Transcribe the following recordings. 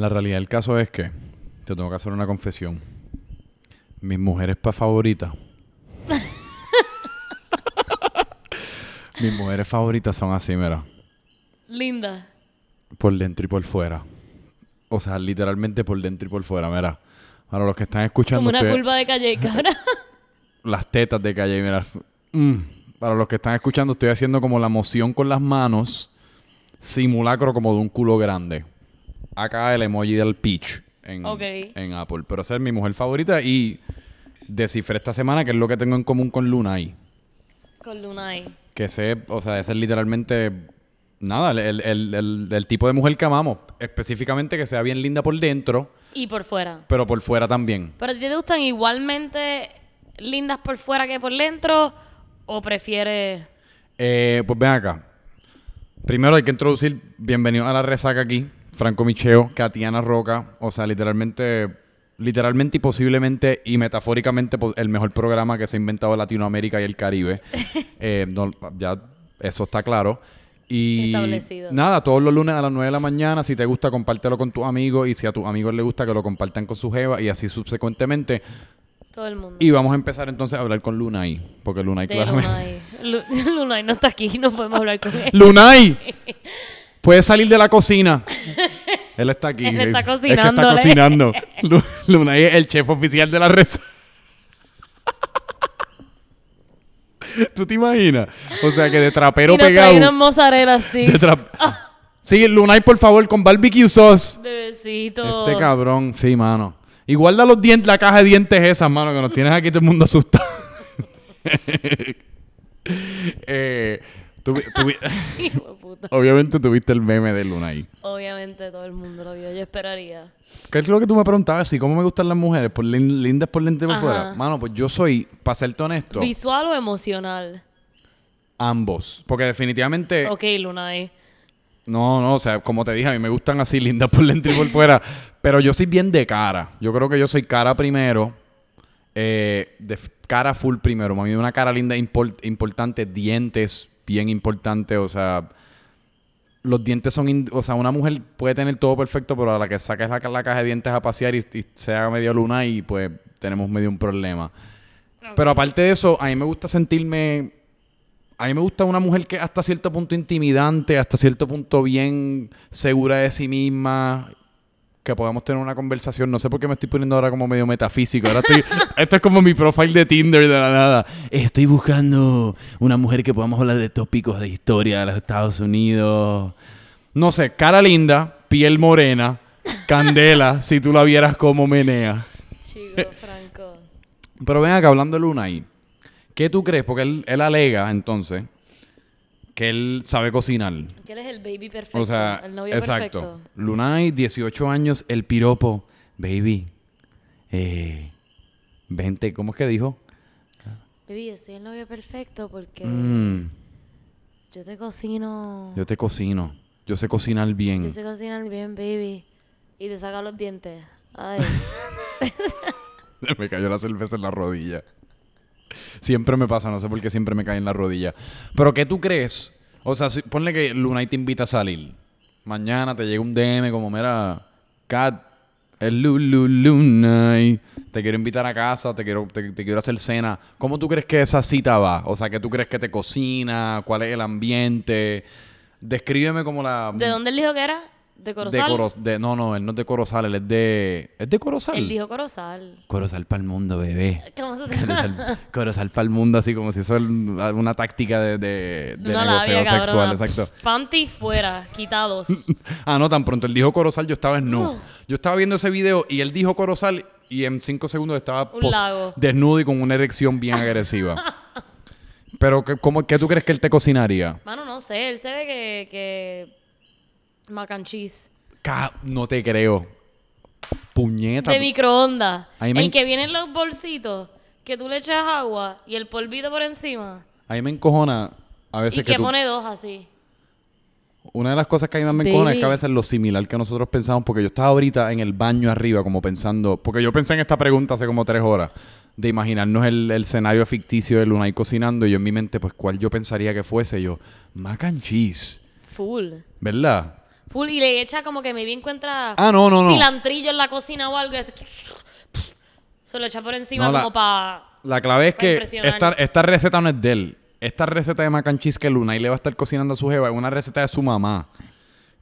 La realidad del caso es que te tengo que hacer una confesión. Mis mujeres pa favoritas. Mis mujeres favoritas son así, mira. Linda. Por dentro y por fuera. O sea, literalmente por dentro y por fuera, mira. Para los que están escuchando, Como una estoy- curva de calle, cabra. las tetas de calle, mira. Mm. Para los que están escuchando, estoy haciendo como la moción con las manos, simulacro como de un culo grande. Acá el emoji del peach en, Apple. Pero esa es mi mujer favorita y descifré esta semana que es lo que tengo en común con Lunay. Con Lunay. Que sé, o sea, ese es literalmente nada, el, el- el- el- el tipo de mujer que amamos. Específicamente que sea bien linda por dentro, Y por fuera. pero por fuera también. ¿Pero a ti te gustan igualmente lindas por fuera que por dentro? ¿O prefieres...? Eh, pues ven acá. Primero hay que introducir, bienvenido a la resaca aquí, Franco Micheo, Katiana Roca, o sea, literalmente, literalmente y posiblemente y metafóricamente po- el mejor programa que se ha inventado en Latinoamérica y el Caribe. Eh, no, ya eso está claro. Y Establecido. nada, todos los lunes a las 9 de la mañana, si te gusta, compártelo con tus amigos y si a tus amigos les gusta, que lo compartan con su jeva y así subsecuentemente. Todo el mundo. Y vamos a empezar entonces a hablar con Lunay, porque Lunay de claramente... Lunay. Lu- Lunay no está aquí, no podemos hablar con él. Lunay, puedes salir de la cocina. Él está aquí. Él está Es que está cocinando. Lu- Lunay es el chef oficial de la red. ¿Tú te imaginas? O sea, que de trapero y nos pegado. unas mozzarella de sticks. tra- Sí, Lunay, por favor, con barbecue sauce. Bebecito. Este cabrón, sí, mano. Y guarda los dientes, la caja de dientes esa, mano, que nos tienes aquí todo el mundo asustado. eh, tú tú vi- obviamente tuviste el meme de Lunay. Obviamente todo el mundo lo vio. Yo esperaría. ¿Qué es lo que tú me preguntabas? Si cómo me gustan las mujeres, por lin- lindas por y por Ajá. fuera. Mano, pues yo soy, para serte honesto, ¿Visual o emocional? ambos. Porque definitivamente, Ok, Lunay. no, no, o sea, como te dije, a mí me gustan así lindas por dentro y por fuera. Pero yo soy bien de cara. Yo creo que yo soy cara primero. eh, de cara full primero. Mami, una cara linda impor- importante, dientes bien importante, o sea, los dientes son, o sea, una mujer puede tener todo perfecto, pero a la que saques la, la caja de dientes a pasear y, y se haga medio luna y pues tenemos medio un problema. Pero aparte de eso, a mí me gusta sentirme, a mí me gusta una mujer que hasta cierto punto intimidante, hasta cierto punto bien segura de sí misma, que podamos tener una conversación. No sé por qué me estoy poniendo ahora como medio metafísico. Ahora estoy, esto es como mi profile de Tinder de la nada. Estoy buscando una mujer que podamos hablar de tópicos de historia de los Estados Unidos. No sé, cara linda, piel morena, candela, si tú la vieras como menea. Chico, Franco. Pero ven acá, hablando de Luna ahí. ¿Qué tú crees? Porque él, él alega, entonces, que él sabe cocinar. Que él es el baby perfecto. O sea, el novio exacto. perfecto. Lunay, 18 años, el piropo. Baby, eh, vente, ¿cómo es que dijo? Baby, yo soy el novio perfecto porque Mm, yo te cocino. yo te cocino. Yo sé cocinar bien. Yo sé cocinar bien, baby. Y te saca los dientes. Ay. me cayó la cerveza en la rodilla. Siempre me pasa, no sé por qué siempre me cae en la rodilla. Pero ¿qué tú crees? O sea, si- ponle que Lunay te invita a salir. Mañana te llega un DM como, mira, Kat, el Lulu Lunay. Te quiero invitar a casa, te quiero, te, te quiero hacer cena. ¿Cómo tú crees que esa cita va? O sea, ¿qué tú crees que te cocina? ¿Cuál es el ambiente? Descríbeme como la... ¿De dónde él dijo que era? ¿De Corozal? De no, no, él no es de Corozal, él es de... ¿Es de Corozal? Él dijo Corozal. Corozal para el mundo, bebé. ¿Cómo se te Corozal, Corozal para el mundo, así como si eso es una táctica de, de, negocio sexual, exacto. Panty fuera, quitados. Ah, no, tan pronto él dijo Corozal, yo estaba en no. Yo estaba viendo ese video y él dijo Corozal y en cinco segundos estaba desnudo y con una erección bien agresiva. Pero, ¿qué, cómo, ¿qué tú crees que él te cocinaría? Mano, no sé. Él se ve que... que... Mac and cheese. Ca- no te creo. Puñeta. De tú- microondas. A mí me El que viene en los bolsitos, que tú le echas agua y el polvito por encima. A mí me encojona a veces Y que, que tú... pone dos así. Una de las cosas que a mí más me encojona es que a Baby. veces lo similar que nosotros pensamos, porque yo estaba ahorita en el baño arriba como pensando, porque yo pensé en esta pregunta hace como tres horas, de imaginarnos el, el escenario ficticio de Lunay cocinando y yo en mi mente, pues, ¿cuál yo pensaría que fuese? Yo, mac and cheese, Full. ¿verdad? Full, y le echa como que maybe encuentra Ah, no, no, no. cilantrillo en la cocina o algo. y hace Se lo echa por encima No, como para... La clave es que esta, esta receta no es de él. Esta receta de mac and cheese que Luna y le va a estar cocinando a su jeva es una receta de su mamá.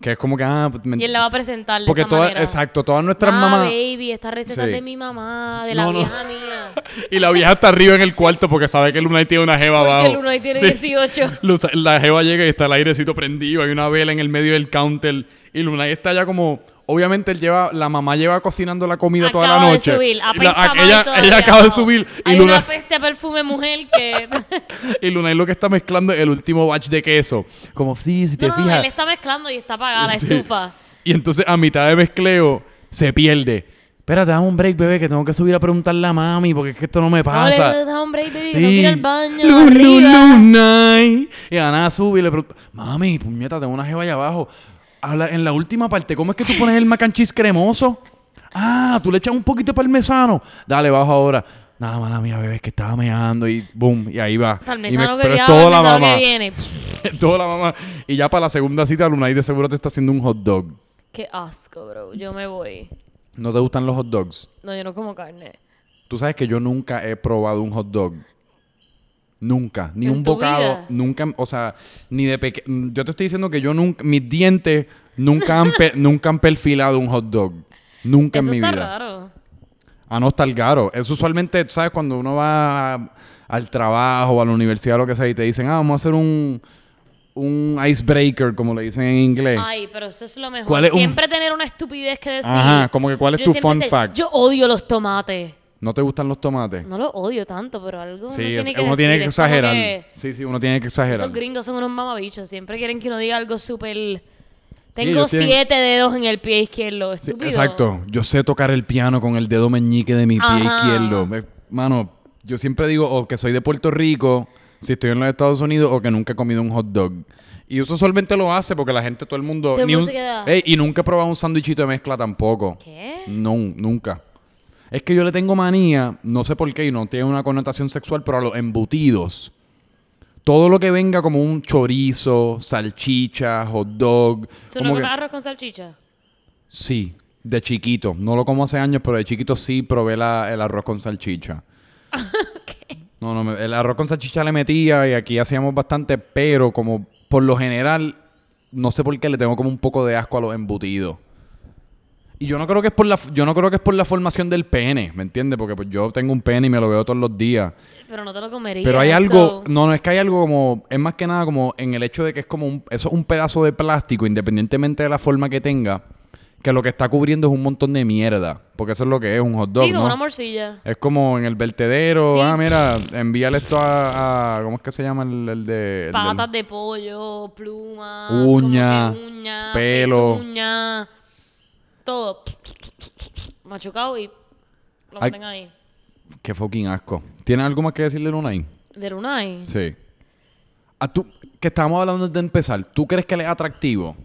Que es como que, ah, pues, me- Y él la va a presentar de porque esa todas, manera. exacto, todas nuestras Ah, mamás. baby, esta receta Sí. es de mi mamá, de la no. vieja mía. Y la vieja está arriba en el cuarto porque sabe que Luna tiene una jeva Porque abajo. tiene Sí. 18. Luz- La jeva llega y está el airecito prendido, hay una vela en el medio del counter y Lunay está ya como, obviamente él lleva, la mamá lleva cocinando la comida toda la Acaba noche. de subir, la- a- ella, ella acaba de subir y Hay Luna, una peste perfume mujer que... y Lunay lo que está mezclando es el último batch de queso. Como, sí, si te no, no, fijas. él está mezclando y está apagada la Sí. estufa. Y entonces a mitad de mezcleo se pierde. Espérate, dame un break, bebé, que tengo que subir a preguntarle a mami porque es que esto no me No pasa. le da hombre, baby, que tengo que ir al baño, Lu- lu- arriba. Lunay. Y Ana sube y le pregunta, mami, puñeta, tengo una jeva allá abajo. Habla- en la última parte, ¿cómo es que tú pones el mac and cheese cremoso? Ah, tú le echas un poquito de parmesano. Dale, bajo ahora. Nada, mala mía, bebé, es que estaba meando y boom, y ahí va. Y me- que pero es toda la mamá. viene. toda la mamá. Y ya para la segunda cita, Lunay de seguro te está haciendo un hot dog. Qué asco, bro. Yo me voy. ¿No te gustan los hot dogs? No, yo no como carne. Tú sabes que yo nunca he probado un hot dog. Nunca. Ni ¿En un bocado. vida? Nunca. O sea, ni de pequeño. Yo te estoy diciendo que yo nunca. Mis dientes nunca han, nunca han perfilado un hot dog. Nunca Eso en mi está vida. raro. A no estar caro. Es usualmente, ¿sabes? Cuando uno va a- al trabajo o a la universidad o lo que sea y te dicen, ah, vamos a hacer un. Un icebreaker, como le dicen en inglés. Ay, pero eso es lo mejor. ¿Cuál es un- Siempre tener una estupidez que decir. Ajá, como que cuál es Yo tu fun sé, fact. Yo odio los tomates. ¿No te gustan los tomates? No los odio tanto, pero algo sí, uno es- tiene que uno decir. tiene que exagerar. que Sí, sí, uno tiene que exagerar. Esos gringos son unos mamabichos. Siempre quieren que uno diga algo súper... Sí, Tengo tienen- siete dedos en el pie izquierdo. Sí, Estúpido. exacto. Yo sé tocar el piano con el dedo meñique de mi pie izquierdo. Me- Mano, yo siempre digo o que soy de Puerto Rico, si estoy en los Estados Unidos, o que nunca he comido un hot dog. Y eso usualmente lo hace porque la gente, todo el mundo... Ni un- Ey, y nunca he probado un sándwichito de mezcla tampoco. ¿Qué? No, nunca. Es que yo le tengo manía, no sé por qué, y no tiene una connotación sexual, pero a los embutidos. Todo lo que venga como un chorizo, salchicha, hot dog. ¿Eso como no que- arroz con salchicha? Sí, de chiquito. No lo como hace años, pero de chiquito sí probé la- el arroz con salchicha. No, no, me- el arroz con salchicha le metía y aquí hacíamos bastante, pero como por lo general, no sé por qué le tengo como un poco de asco a los embutidos. Y yo no creo que es por la yo no creo que es por la formación del pene, ¿me entiendes? Porque pues yo tengo un pene y me lo veo todos los días. Pero no te lo comería. Pero hay so- algo, no, no es que hay algo como, es más que nada como en el hecho de que es como un, eso es un pedazo de plástico, independientemente de la forma que tenga, que lo que está cubriendo es un montón de mierda, porque eso es lo que es un hot dog, Sí, como ¿no? una morcilla. Es como en el vertedero, Sí. ah, mira, envíale esto a, a- ¿cómo es que se llama el, el de? el del- Patas de pollo, plumas. Uña, uña, pelo. pezuña, todo. Machucado y lo Ay. meten ahí. Qué fucking asco. ¿Tienes algo más que decirle, Lunay? De Lunay. Sí. Ah, tú, que estábamos hablando antes de empezar, ¿tú crees que él es atractivo?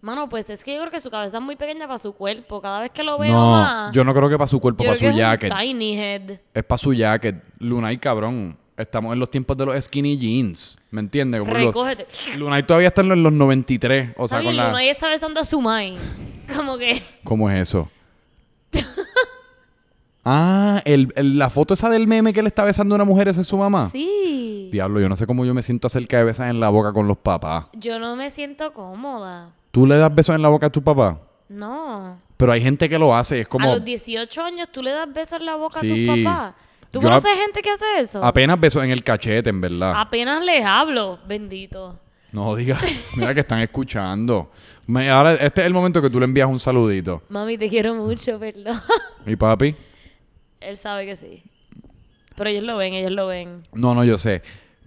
Mano, pues es que yo creo que su cabeza es muy pequeña para su cuerpo. Cada vez que lo veo No, más, yo no creo que para su cuerpo, yo para creo su que es un jacket. tiny head. Es para su jacket. Lunay, cabrón. Estamos en los tiempos de los skinny jeans. ¿Me entiendes? Como los- Recógete. Lunay todavía está en los, en los 93. O sea, bien, con la... Lunay está besando a su mai. Como que... ¿Cómo es eso? ah, el, el- la foto esa del meme que le está besando a una mujer, ¿esa es su mamá? Sí. Diablo, yo no sé cómo yo me siento acerca de besar en la boca con los papás. Yo no me siento cómoda. ¿Tú le das besos en la boca a tu papá? No. Pero hay gente que lo hace. Es como A los 18 años tú le das besos en la boca Sí. a tus papás. ¿Tú Yo conoces gente que hace eso? apenas besos en el cachete, en verdad. Apenas les hablo, bendito. No digas, mira que están escuchando. Me- ahora, este es el momento que tú le envías un saludito. Mami, te quiero mucho, perdón. ¿Y papi? Él sabe que sí. Pero ellos lo ven, ellos lo ven. No, no, yo sé.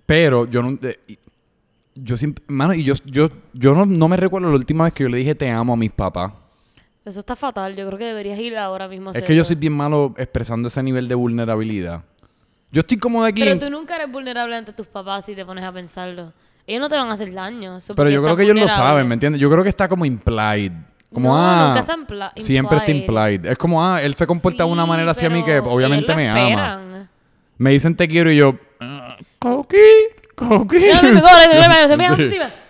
Pero yo no. eh, yo siempre. Mano, y yo, yo, yo no, no me recuerdo la última vez que yo le dije te amo a mis papás. Eso está fatal. Yo creo que deberías ir ahora mismo a Es que yo soy bien malo expresando ese nivel de vulnerabilidad. Yo estoy como de aquí. Pero en- tú nunca eres vulnerable ante tus papás si te pones a pensarlo. Ellos no te van a hacer daño. pero yo creo que ellos lo saben, ¿me entiendes? Yo creo que está como implied. Como, No, ah. nunca está impla- Siempre está implied. implied. Es como, ah, él se comporta de una manera hacia mí que obviamente me ama. Me dicen te quiero y yo. "Ah, Coqui, Coqui.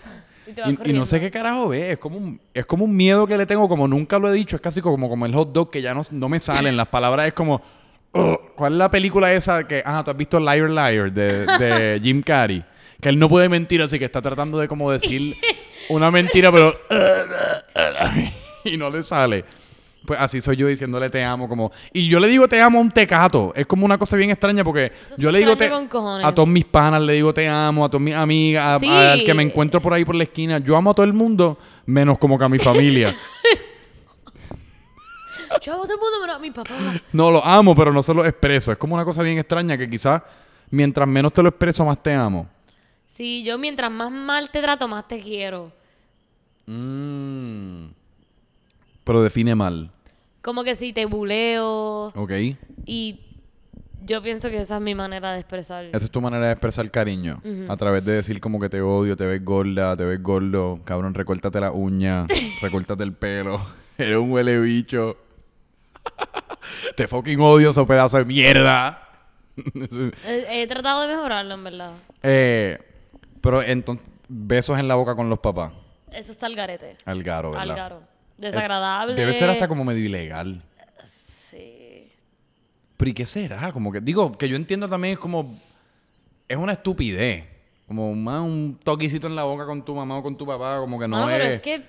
Y te vas Y, y no sé qué carajo ve. Es como, un, es como un miedo que le tengo, como nunca lo he dicho. Es casi como, como el hot dog que ya no, no me salen. Las palabras es como. ¿Cuál es la película esa que. Ah, tú has visto Liar Liar de, de Jim Carrey? Que él no puede mentir, así que está tratando de como decir una mentira, pero. y no le sale. Pues así soy yo diciéndole te amo, como. Y yo le digo te amo a un tecato. Es como una cosa bien extraña porque Eso yo le digo te. A todos mis panas le digo te amo, a todas mis amigas, Sí. al que me encuentro por ahí por la esquina. Yo amo a todo el mundo, menos como que a mi familia. Yo amo a todo el mundo, pero a mi papá. no, lo amo, pero no se lo expreso. Es como una cosa bien extraña que quizás mientras menos te lo expreso, más te amo. Sí, yo mientras más mal te trato, más te quiero. Mm. Pero define mal. Como que si te buleo ¿Ok? y yo pienso que esa es mi manera de expresar. Esa es tu manera de expresar cariño. A través de decir como que te odio, te ves gorda, te ves gordo. Cabrón, recórtate la uña, recórtate el pelo. Eres un huele bicho. te fucking odio, ese pedazo de mierda. He, he tratado de mejorarlo, en verdad. eh, pero entonces, besos en la boca con los papás. Eso está al garete. Al garo, ¿verdad? Al garo. Desagradable. Debe ser hasta como medio ilegal. Sí. Pero ¿y qué será? Como que, digo, que yo entiendo también es como. Es una estupidez. Como más un toquecito en la boca con tu mamá o con tu papá, como que no No, es. pero es que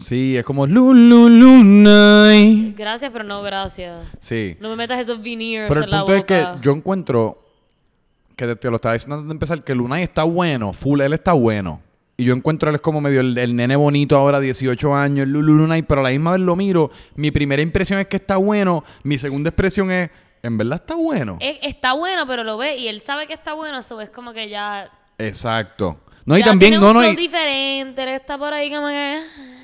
Sí, es como Lulu Lunay. gracias, pero no gracias. Sí. No me metas esos veneers Pero el en la punto es que yo encuentro que te, te lo estaba diciendo antes de empezar, que Lunay está bueno, full, él está bueno. Y yo encuentro él es como medio el, el nene bonito ahora, 18 años, Lulu Lunay, pero a la misma vez lo miro. Mi primera impresión es que está bueno, mi segunda expresión es, en verdad está bueno. Es- está bueno, pero lo ve y él sabe que está bueno, eso es como que ya. Exacto. No, y ya también, tiene no, un no, flow y, diferente, él está por ahí como que.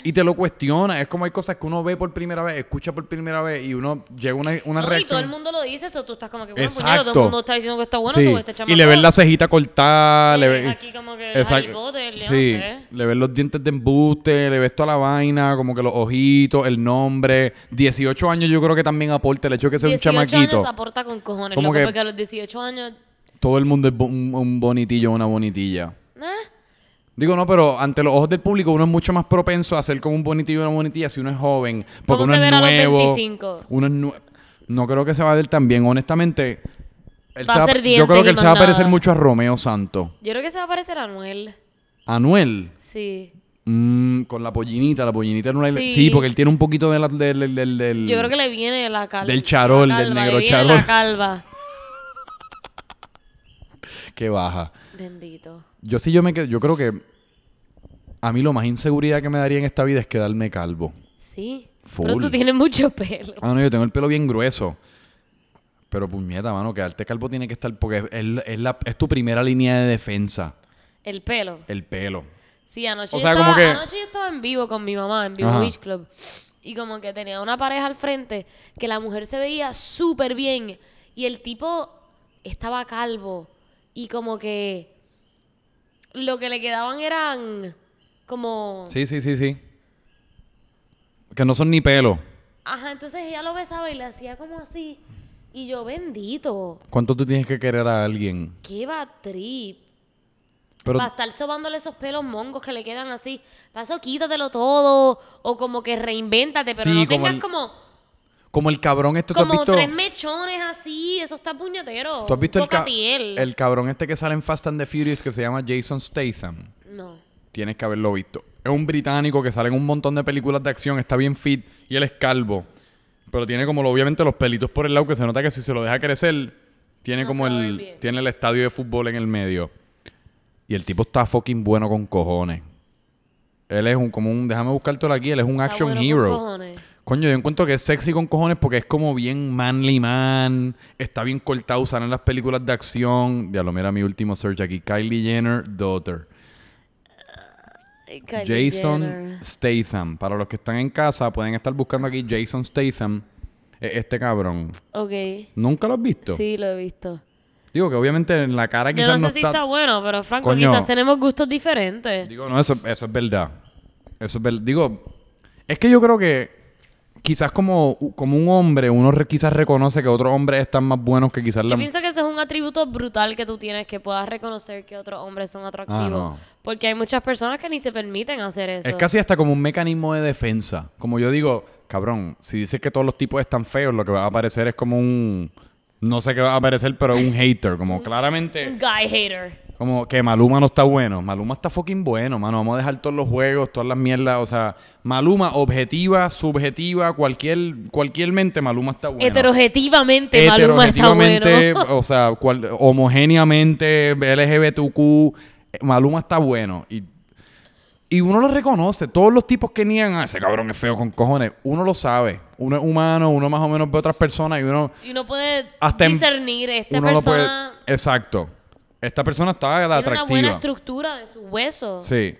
Y te lo cuestiona. Es como hay cosas que uno ve por primera vez, escucha por primera vez y uno llega una, una No, y reacción. todo el mundo lo dice, eso tú estás como que, bueno, Exacto. puñeta, todo el mundo está diciendo que está bueno, Sí, este chamaco. Y le ves la cejita cortada, le ves... aquí como que el no Sí, sé. le ves los dientes de embuste, le ves toda la vaina, como que los ojitos, el nombre. 18 años yo creo que también aporta el hecho de que sea un 18 chamaquito. años aporta con cojones, Como loco, que- porque a los 18 años. Todo el mundo es bo- un, un bonitillo, una bonitilla. eh, Digo, no, pero ante los ojos del público uno es mucho más propenso a ser como un bonitillo y una bonitilla si uno es joven. Porque ¿Cómo uno se es verá a los nuevo. 25? Uno es nue- No creo que se va a ver tan bien, honestamente. él Va se a va- ser yo creo que él se va a parecer mucho a Romeo Santo. Yo creo que se va a parecer a Anuel. Anuel. Sí. Mm, con la pollinita, la pollinita no la- Sí. Sí, porque él tiene un poquito de la- del, del, del- del- Yo creo que le viene la calva. Del charol, del negro le viene charol. La calva. que baja. Bendito. Yo sí, yo me quedo, yo creo que a mí lo más inseguridad que me daría en esta vida es quedarme calvo. Sí. Full. Pero tú tienes mucho pelo. Ah, no, yo tengo el pelo bien grueso. Pero puñeta, mano, quedarte calvo tiene que estar porque es, es la- es tu primera línea de defensa, El pelo. el pelo. Sí, anoche, O yo sea, estaba, como que- anoche yo estaba en vivo con mi mamá, en Vivo Ajá. Beach Club. Y como que tenía una pareja al frente que la mujer se veía súper bien. Y el tipo estaba calvo. Y como que lo que le quedaban eran como... Sí, sí, sí, sí. Que no son ni pelo. Ajá, entonces ella lo besaba y le hacía como así. Y yo, bendito, ¿Cuánto tú tienes que querer a alguien? qué va trip. Pero Para estar sobándole esos pelos mongos que le quedan así. Paso, quítatelo todo. O como que reinvéntate, pero Sí, no como tengas el- como, como el cabrón este, ¿tú has como visto? tres mechones así. Eso está puñetero. ¿Tú has visto el, ca- el cabrón este que sale en Fast and the Furious que se llama Jason Statham? No. Tienes que haberlo visto. Es un británico que sale en un montón de películas de acción, está bien fit y él es calvo. Pero tiene como lo- obviamente los pelitos por el lado que se nota que si se lo deja crecer, tiene No como el tiene el estadio de fútbol en el medio. Y el tipo está fucking bueno con cojones. Él es un como un déjame buscártelo aquí, él es un Está action bueno hero. Coño, yo encuentro que es sexy con cojones porque es como bien manly man, está bien cortado, sale en las películas de acción. Diablo, mira mi último search aquí. Kylie Jenner, daughter. Kylie Jason Jenner. Statham. Para los que están en casa, pueden estar buscando aquí Jason Statham. Este cabrón. Ok. ¿Nunca lo has visto? Sí, lo he visto. Digo que obviamente en la cara Yo quizás no sé si está... está bueno, pero Franco, Coño. quizás tenemos gustos diferentes. Digo, no, eso, eso es verdad. Eso es verdad. Digo, es que yo creo que quizás como, como un hombre, uno re- quizás reconoce que otros hombres están más buenos que quizás la... Yo pienso que eso es un atributo brutal que tú tienes, que puedas reconocer que otros hombres son atractivos. Ah, no. Porque hay muchas personas que ni se permiten hacer eso. Es casi hasta como un mecanismo de defensa. Como yo digo, cabrón, si dices que todos los tipos están feos, lo que va a aparecer es como un... No sé qué va a aparecer, pero un hater. Como claramente... Un guy hater. Como que Maluma no está bueno. Maluma está fucking bueno, mano. Vamos a dejar todos los juegos, todas las mierdas. O sea, Maluma, objetiva, subjetiva, cualquier, cualquier mente, Maluma está bueno. Heterojetivamente, Maluma está bueno. o sea, cual- homogéneamente, LGBTQ, Maluma está bueno. Y, y uno lo reconoce. Todos los tipos que niegan, ah, ese cabrón es feo con cojones. Uno lo sabe. Uno es humano, uno más o menos ve a otras personas y uno... y uno puede Hasta en- discernir, esta uno lo puede... persona Exacto. Esta persona está tiene una atractiva. buena estructura de sus huesos. Sí.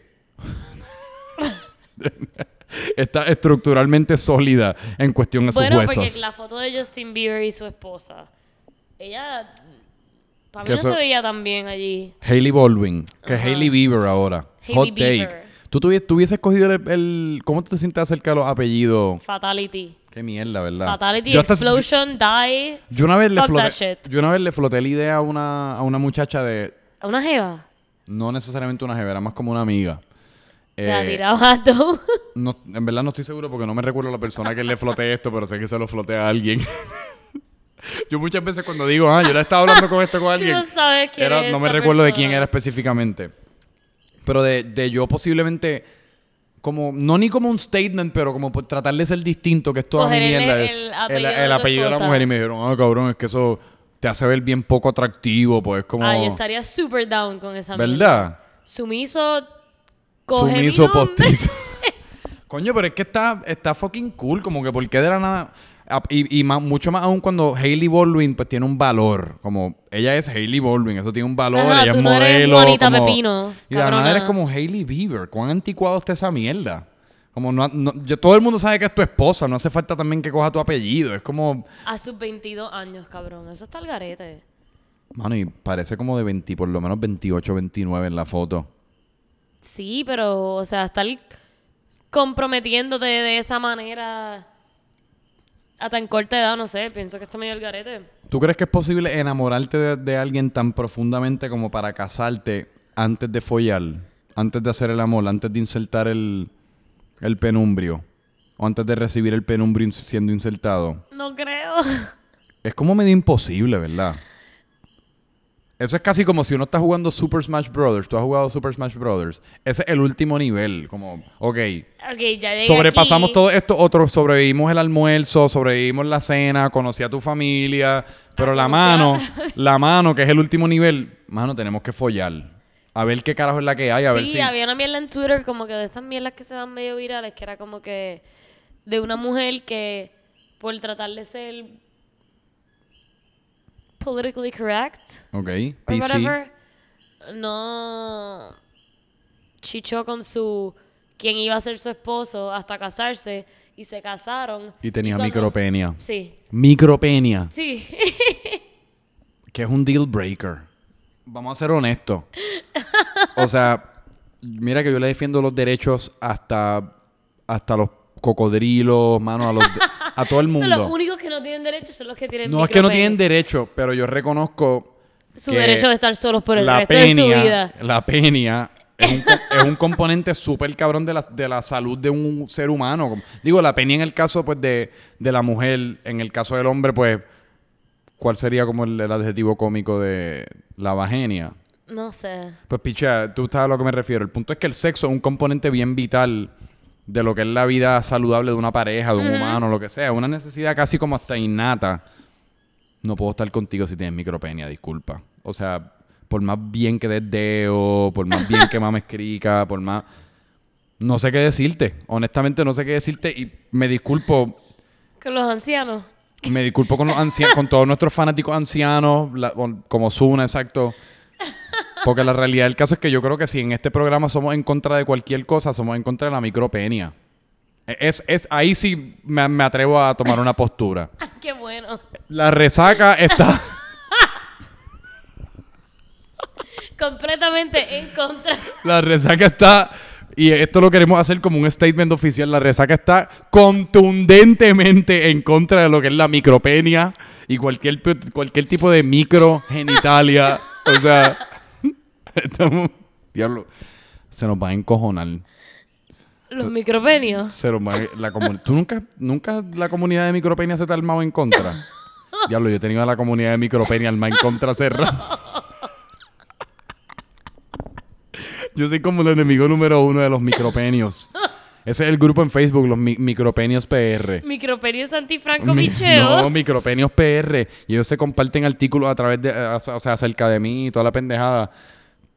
Está estructuralmente sólida en cuestión de sus bueno, huesos. porque la foto de Justin Bieber y su esposa, ella... Para mí no eso- se veía tan bien allí. Hailey Baldwin, que es Ajá. Hailey Bieber ahora. Hailey Hot take. Bieber. ¿Tú tuvi- tú hubieses cogido el, el- ¿Cómo te sientes acerca de los apellidos? Fatality. Qué mierda, ¿verdad? Fatality, Yo hasta- Explosion, Die. Yo, una vez le Fuck that floté, shit. yo una vez le floté la idea a una, a una muchacha de, ¿A una jeva? no necesariamente una jeva, era más como una amiga. Te ha Eh, tirado a no, en verdad no estoy seguro porque no me recuerdo la persona que le floté esto, pero sé que se lo floté a alguien. yo muchas veces cuando digo, ah, yo le estaba hablando con esto con alguien, no sabes quién era- es no me esta recuerdo de persona. quién era específicamente. Pero de, de yo posiblemente, como, no ni como un statement, pero como por tratar de ser distinto, que es toda mi mierda. el apellido de tu el apellido de la mujer y me dijeron, ah, cabrón, es que eso te hace ver bien poco atractivo, pues es como... Ah, yo estaría super down con esa mierda. ¿Verdad? Sumiso. Coge mi Sumiso postizo. Coño, pero es que está, está fucking cool. Como que porque de la nada. Y, y más- mucho más aún cuando Hailey Baldwin pues tiene un valor. Como ella es Hailey Baldwin, eso tiene un valor. Ajá, ella tú es no eres modelo. Como- Pepino, Y la cabrona. eres como Hailey Bieber. ¿Cuán anticuado está esa mierda? Como no, no- yo- todo el mundo sabe que es tu esposa. No hace falta también que coja tu apellido. Es como. A sus 22 años, cabrón. Eso está al garete. Mano, y parece como de 20, por lo menos 28, 29 en la foto. Sí, pero, o sea, estar comprometiéndote de esa manera a tan corta edad, no sé. Pienso que está medio al garete. ¿Tú crees que es posible enamorarte de, de alguien tan profundamente como para casarte antes de follar? Antes de hacer el amor, antes de insertar el, el penumbrio. O antes de recibir el penumbrio siendo insertado. No creo. Es como medio imposible, ¿verdad? Eso es casi como si uno está jugando Super Smash Brothers. Tú has jugado Super Smash Brothers. Ese es el último nivel. Como, ok, Ok, ya sobrepasamos aquí. todo esto, otros sobrevivimos el almuerzo, sobrevivimos la cena, conocí a tu familia, pero Ah, la conocí mano, la mano, que es el último nivel, mano, tenemos que follar. A ver qué carajo es la que hay, a ver Sí, si... había una mierda en Twitter como que de estas mierdas que se van medio virales, que era como que de una mujer que por tratar de ser politically correct Ok, or PC. whatever, no chichó con su quien iba a ser su esposo hasta casarse y se casaron. Y tenía micropenia. Sí, Micropenia, sí. que es un deal breaker. Vamos a ser honestos. O sea, mira que yo le defiendo los derechos hasta, hasta los cocodrilos, mano, a, los, a todo el Son mundo. los únicos que no tienen derechos son los que tienen No es que no tienen derecho, pero yo reconozco su que derecho de estar solos por el la resto de su vida. La penia es un, es un componente súper cabrón de la, de la salud de un ser humano. Digo, la penia en el caso pues de, de la mujer, en el caso del hombre, pues, ¿cuál sería como el, el adjetivo cómico de la vagenia? No sé. Pues picha, tú sabes a lo que me refiero. El punto es que el sexo es un componente bien vital de lo que es la vida saludable de una pareja, de un humano, lo que sea. Una necesidad casi como hasta innata. No puedo estar contigo si tienes micropenia, disculpa. O sea, por más bien que des deo, por más bien que mames crica, por más... No sé qué decirte. Honestamente no sé qué decirte y me disculpo Con los ancianos. me disculpo con los ancianos, con todos nuestros fanáticos ancianos, la- como Zuna, exacto. Porque la realidad del caso es que yo creo que si en este programa somos en contra de cualquier cosa, somos en contra de la micropenia. E- Es, es, ahí sí me, me atrevo a tomar una postura. Qué bueno. La resaca está... Completamente en contra. La resaca está Y esto lo queremos hacer como un statement oficial. La resaca está contundentemente en contra de lo que es la micropenia y cualquier, cualquier tipo de microgenitalia. o sea, estamos... Diablo, se nos va a encojonar. Los micropenios. Se nos va a- la ¿Tú nunca, nunca la comunidad de micropenia se te ha armado en contra? Diablo, yo he tenido a la comunidad de micropenia armada en contra rato. Yo soy como el enemigo número uno de los micropenios. Ese es el grupo en Facebook, los mi- micropenios PR. Micropenios antifranco Mi- no, micropenios PR. Y ellos se comparten artículos a través de, o sea, acerca de mí y toda la pendejada.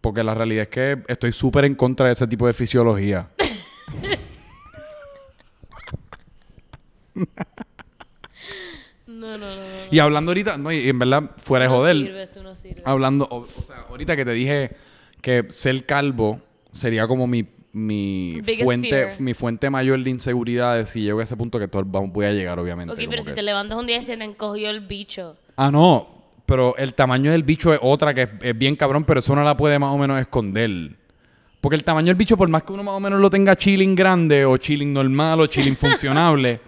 Porque la realidad es que estoy súper en contra de ese tipo de fisiología. No, no, no. no. Y hablando ahorita, no, y en verdad, fuera de Tú no joder, sirves, tú no sirves. hablando, o, o sea, ahorita que te dije que ser calvo sería como mi, mi Biggest fuente, fear. mi fuente mayor de inseguridades si llego a ese punto que todo, voy a llegar, obviamente. Ok, pero si que- te levantas un día y se te encogió el bicho. Ah, no, pero el tamaño del bicho es otra que es, es bien cabrón, pero eso no la puede más o menos esconder. Porque el tamaño del bicho, por más que uno más o menos lo tenga chilling grande o chilling normal o chilling funcionable,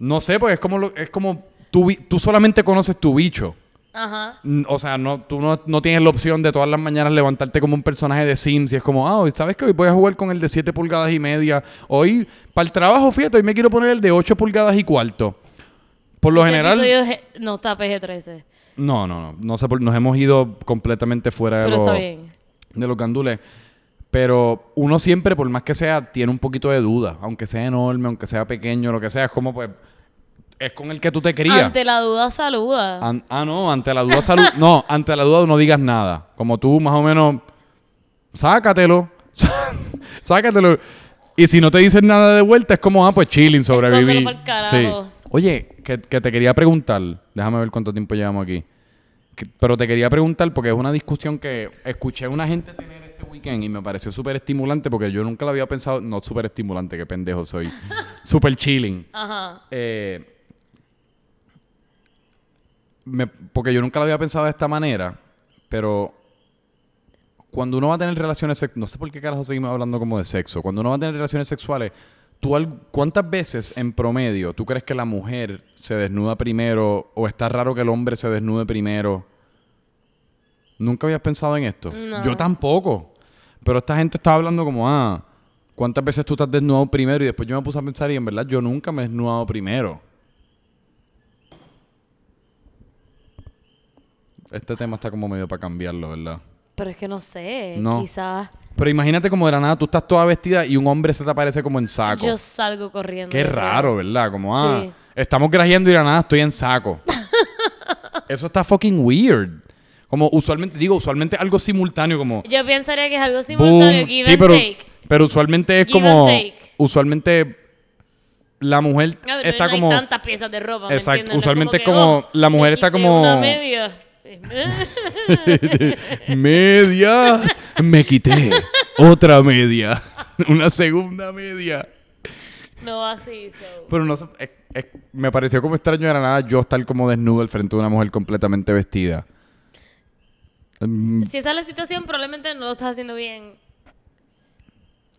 no sé, pues es como, lo- es como tú, tú solamente conoces tu bicho. Ajá. O sea, no, tú no, no tienes la opción de todas las mañanas levantarte como un personaje de Sims y es como, ah, hoy ¿sabes que hoy voy a jugar con el de 7 pulgadas y media? Hoy, para el trabajo, fíjate, hoy me quiero poner el de 8 pulgadas y cuarto. Por lo Este general... no está PG-13. No, no, no. no sé por- nos hemos ido completamente fuera de, los, de los gandules. Pero uno siempre, por más que sea, tiene un poquito de duda. Aunque sea enorme, aunque sea pequeño, lo que sea. Es como, pues, es con el que tú te crías. Ante la duda, saluda. An- ah, no, ante la duda salud. no, ante la duda no digas nada. Como tú, más o menos, sácatelo. sácatelo. Y si no te dicen nada de vuelta, es como, ah, pues chilling, pa'l carajo. Oye, que, que te quería preguntar. Déjame ver cuánto tiempo llevamos aquí. Que- pero te quería preguntar porque es una discusión que escuché a una gente tener este weekend y me pareció súper estimulante porque yo nunca lo había pensado. No, súper estimulante, qué pendejo soy. súper chilling. Ajá. Eh, me- porque yo nunca lo había pensado de esta manera, pero cuando uno va a tener relaciones sexuales, no sé por qué carajo seguimos hablando como de sexo, cuando uno va a tener relaciones sexuales, ¿tú ¿cuántas veces en promedio tú crees que la mujer se desnuda primero o está raro que el hombre se desnude primero? ¿Nunca habías pensado en esto? No. Yo tampoco. Pero esta gente estaba hablando como, ah, ¿cuántas veces tú estás desnudado primero? Y después yo me puse a pensar y en verdad yo nunca me he desnudado primero. Este tema está como medio para cambiarlo, ¿verdad? Pero es que no sé. No. Quizás Pero imagínate como de la nada tú estás toda vestida y un hombre se te aparece como en saco. yo salgo corriendo. Qué raro, ¿verdad? Como, ah, Sí. estamos grajeando y de la nada estoy en saco. Eso está fucking weird. Como usualmente, digo, usualmente algo simultáneo como... Yo pensaría que es algo simultáneo. Boom. Give Sí, and pero, take. pero usualmente es Give como... and take. Usualmente la mujer A ver, está no como... hay tantas piezas de ropa. ¿me Exacto? No usualmente es que, como- oh, la mujer está como- Una media. Medias. Me quité. Otra media. Una segunda media. no así, so. Pero no sé, es- es- me pareció como extraño de la nada yo estar como desnudo al frente de una mujer completamente vestida. Mm, Si esa es la situación, probablemente no lo estás haciendo bien.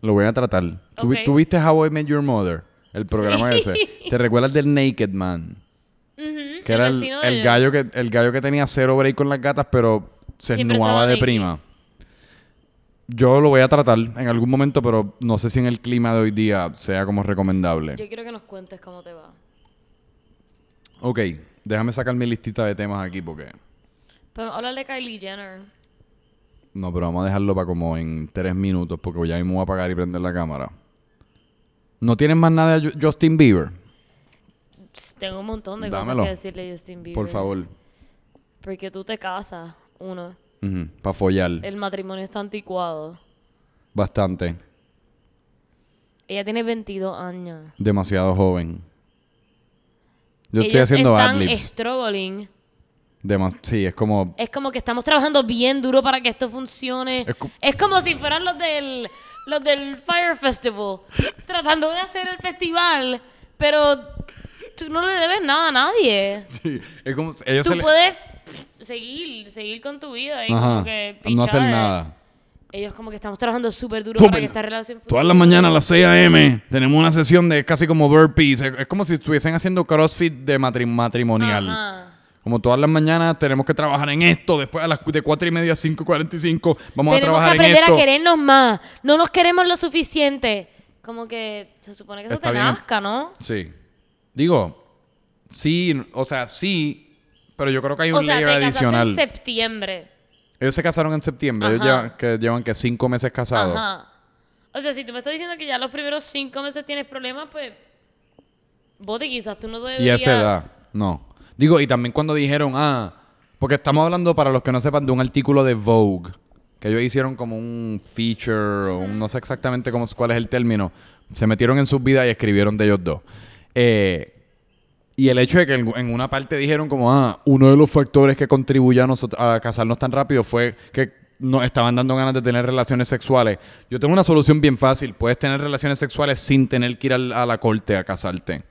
Lo voy a tratar. ¿Tú, vi- Ok. tú viste How I Met Your Mother? El programa Sí. ese. ¿Te recuerdas del Naked Man? Que era el, de el gallo que, el gallo que tenía cero break con las gatas, pero se Siempre esnuaba de prima. Yo lo voy a tratar en algún momento, pero no sé si en el clima de hoy día sea como recomendable. Yo quiero que nos cuentes cómo te va. Ok, déjame sacar mi listita de temas aquí porque... Pero háblale a Kylie Jenner. No, pero vamos a dejarlo para como en tres minutos porque ya mismo voy a apagar y prender la cámara. ¿No tienes más nada de Ju- Justin Bieber? Tengo un montón de Dámelo. cosas que decirle a Justin Bieber. Por favor. Porque tú te casas, uno. Para follar. El matrimonio está anticuado. Bastante. Ella tiene 22 años. Demasiado joven. Yo estoy haciendo están struggling. Dema- sí, es como... Es como que estamos trabajando bien duro para que esto funcione. Es co- Es como si fueran los del, los del Fire Festival. tratando de hacer el festival. Pero tú no le debes nada a nadie. sí, es como... Ellos Tú se le- puedes seguir, seguir con tu vida y Ajá, como que no hacer nada. ellos como que estamos trabajando súper duro Súper. para que esta relación Todas las mañanas a las 6 a.m. tenemos una sesión de casi como burpees. Es, es como si estuviesen haciendo CrossFit de matri- matrimonial. Ajá. Como todas las mañanas tenemos que trabajar en esto. Después a las cu- de 4 y media a 5.45 vamos a Tenemos que trabajar en aprender esto. a querernos más. No nos queremos lo suficiente. Como que se supone que eso Está te bien. nazca, ¿no? Sí. Digo, sí, o sea, sí, pero yo creo que hay un o sea, te layer adicional. en septiembre. Ellos se casaron en septiembre. Ellos Ajá. llevan, que llevan que cinco meses casados. Ajá. O sea, si tú me estás diciendo que ya los primeros cinco meses tienes problemas, pues... Bote, quizás tú no Y deberías... a esa edad, no. Digo, y también cuando dijeron, ah, porque estamos hablando, para los que no sepan, de un artículo de Vogue, que ellos hicieron como un feature, o un- no sé exactamente cómo, cuál es el término, se metieron en sus vidas y escribieron de ellos dos. Eh, y el hecho de que en, una parte dijeron como, ah, uno de los factores que contribuyó a, nosotros, a casarnos tan rápido fue que nos estaban dando ganas de tener relaciones sexuales. Yo tengo una solución bien fácil. Puedes tener relaciones sexuales sin tener que ir a la corte a casarte.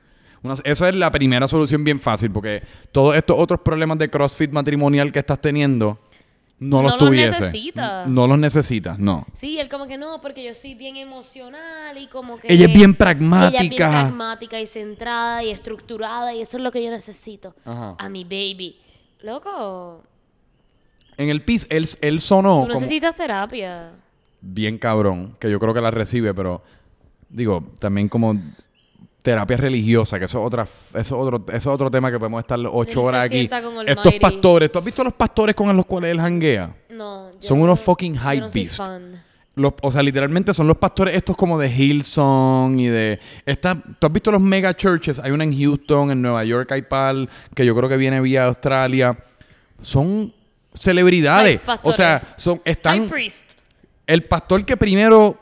Una- eso es la primera solución bien fácil, porque todos estos otros problemas de CrossFit matrimonial que estás teniendo, no, No los tuviese. No los necesitas, no. Sí, él como que no, porque yo soy bien emocional y como que... Ella es bien Ella es bien pragmática. pragmática y centrada y estructurada y eso es lo que yo necesito. Ajá. A mi baby. Loco, En el piso, él, él sonó tú como necesitas terapia. bien cabrón, que yo creo que la recibe, pero digo, también como terapia religiosa, que eso es otra, eso es otro, eso es otro tema que podemos estar ocho Él horas aquí. Estos pastores, ¿tú has visto los pastores con los cuales él janguea? No, Son no- unos fucking hype no soy beast. fan. Los, o sea, literalmente son los pastores estos como de Hillsong y de... Esta, ¿Tú has visto los mega churches? Hay una en Houston, en Nueva York hay pal, que yo creo que viene vía Australia. Son celebridades. O sea, son, están... El pastor que primero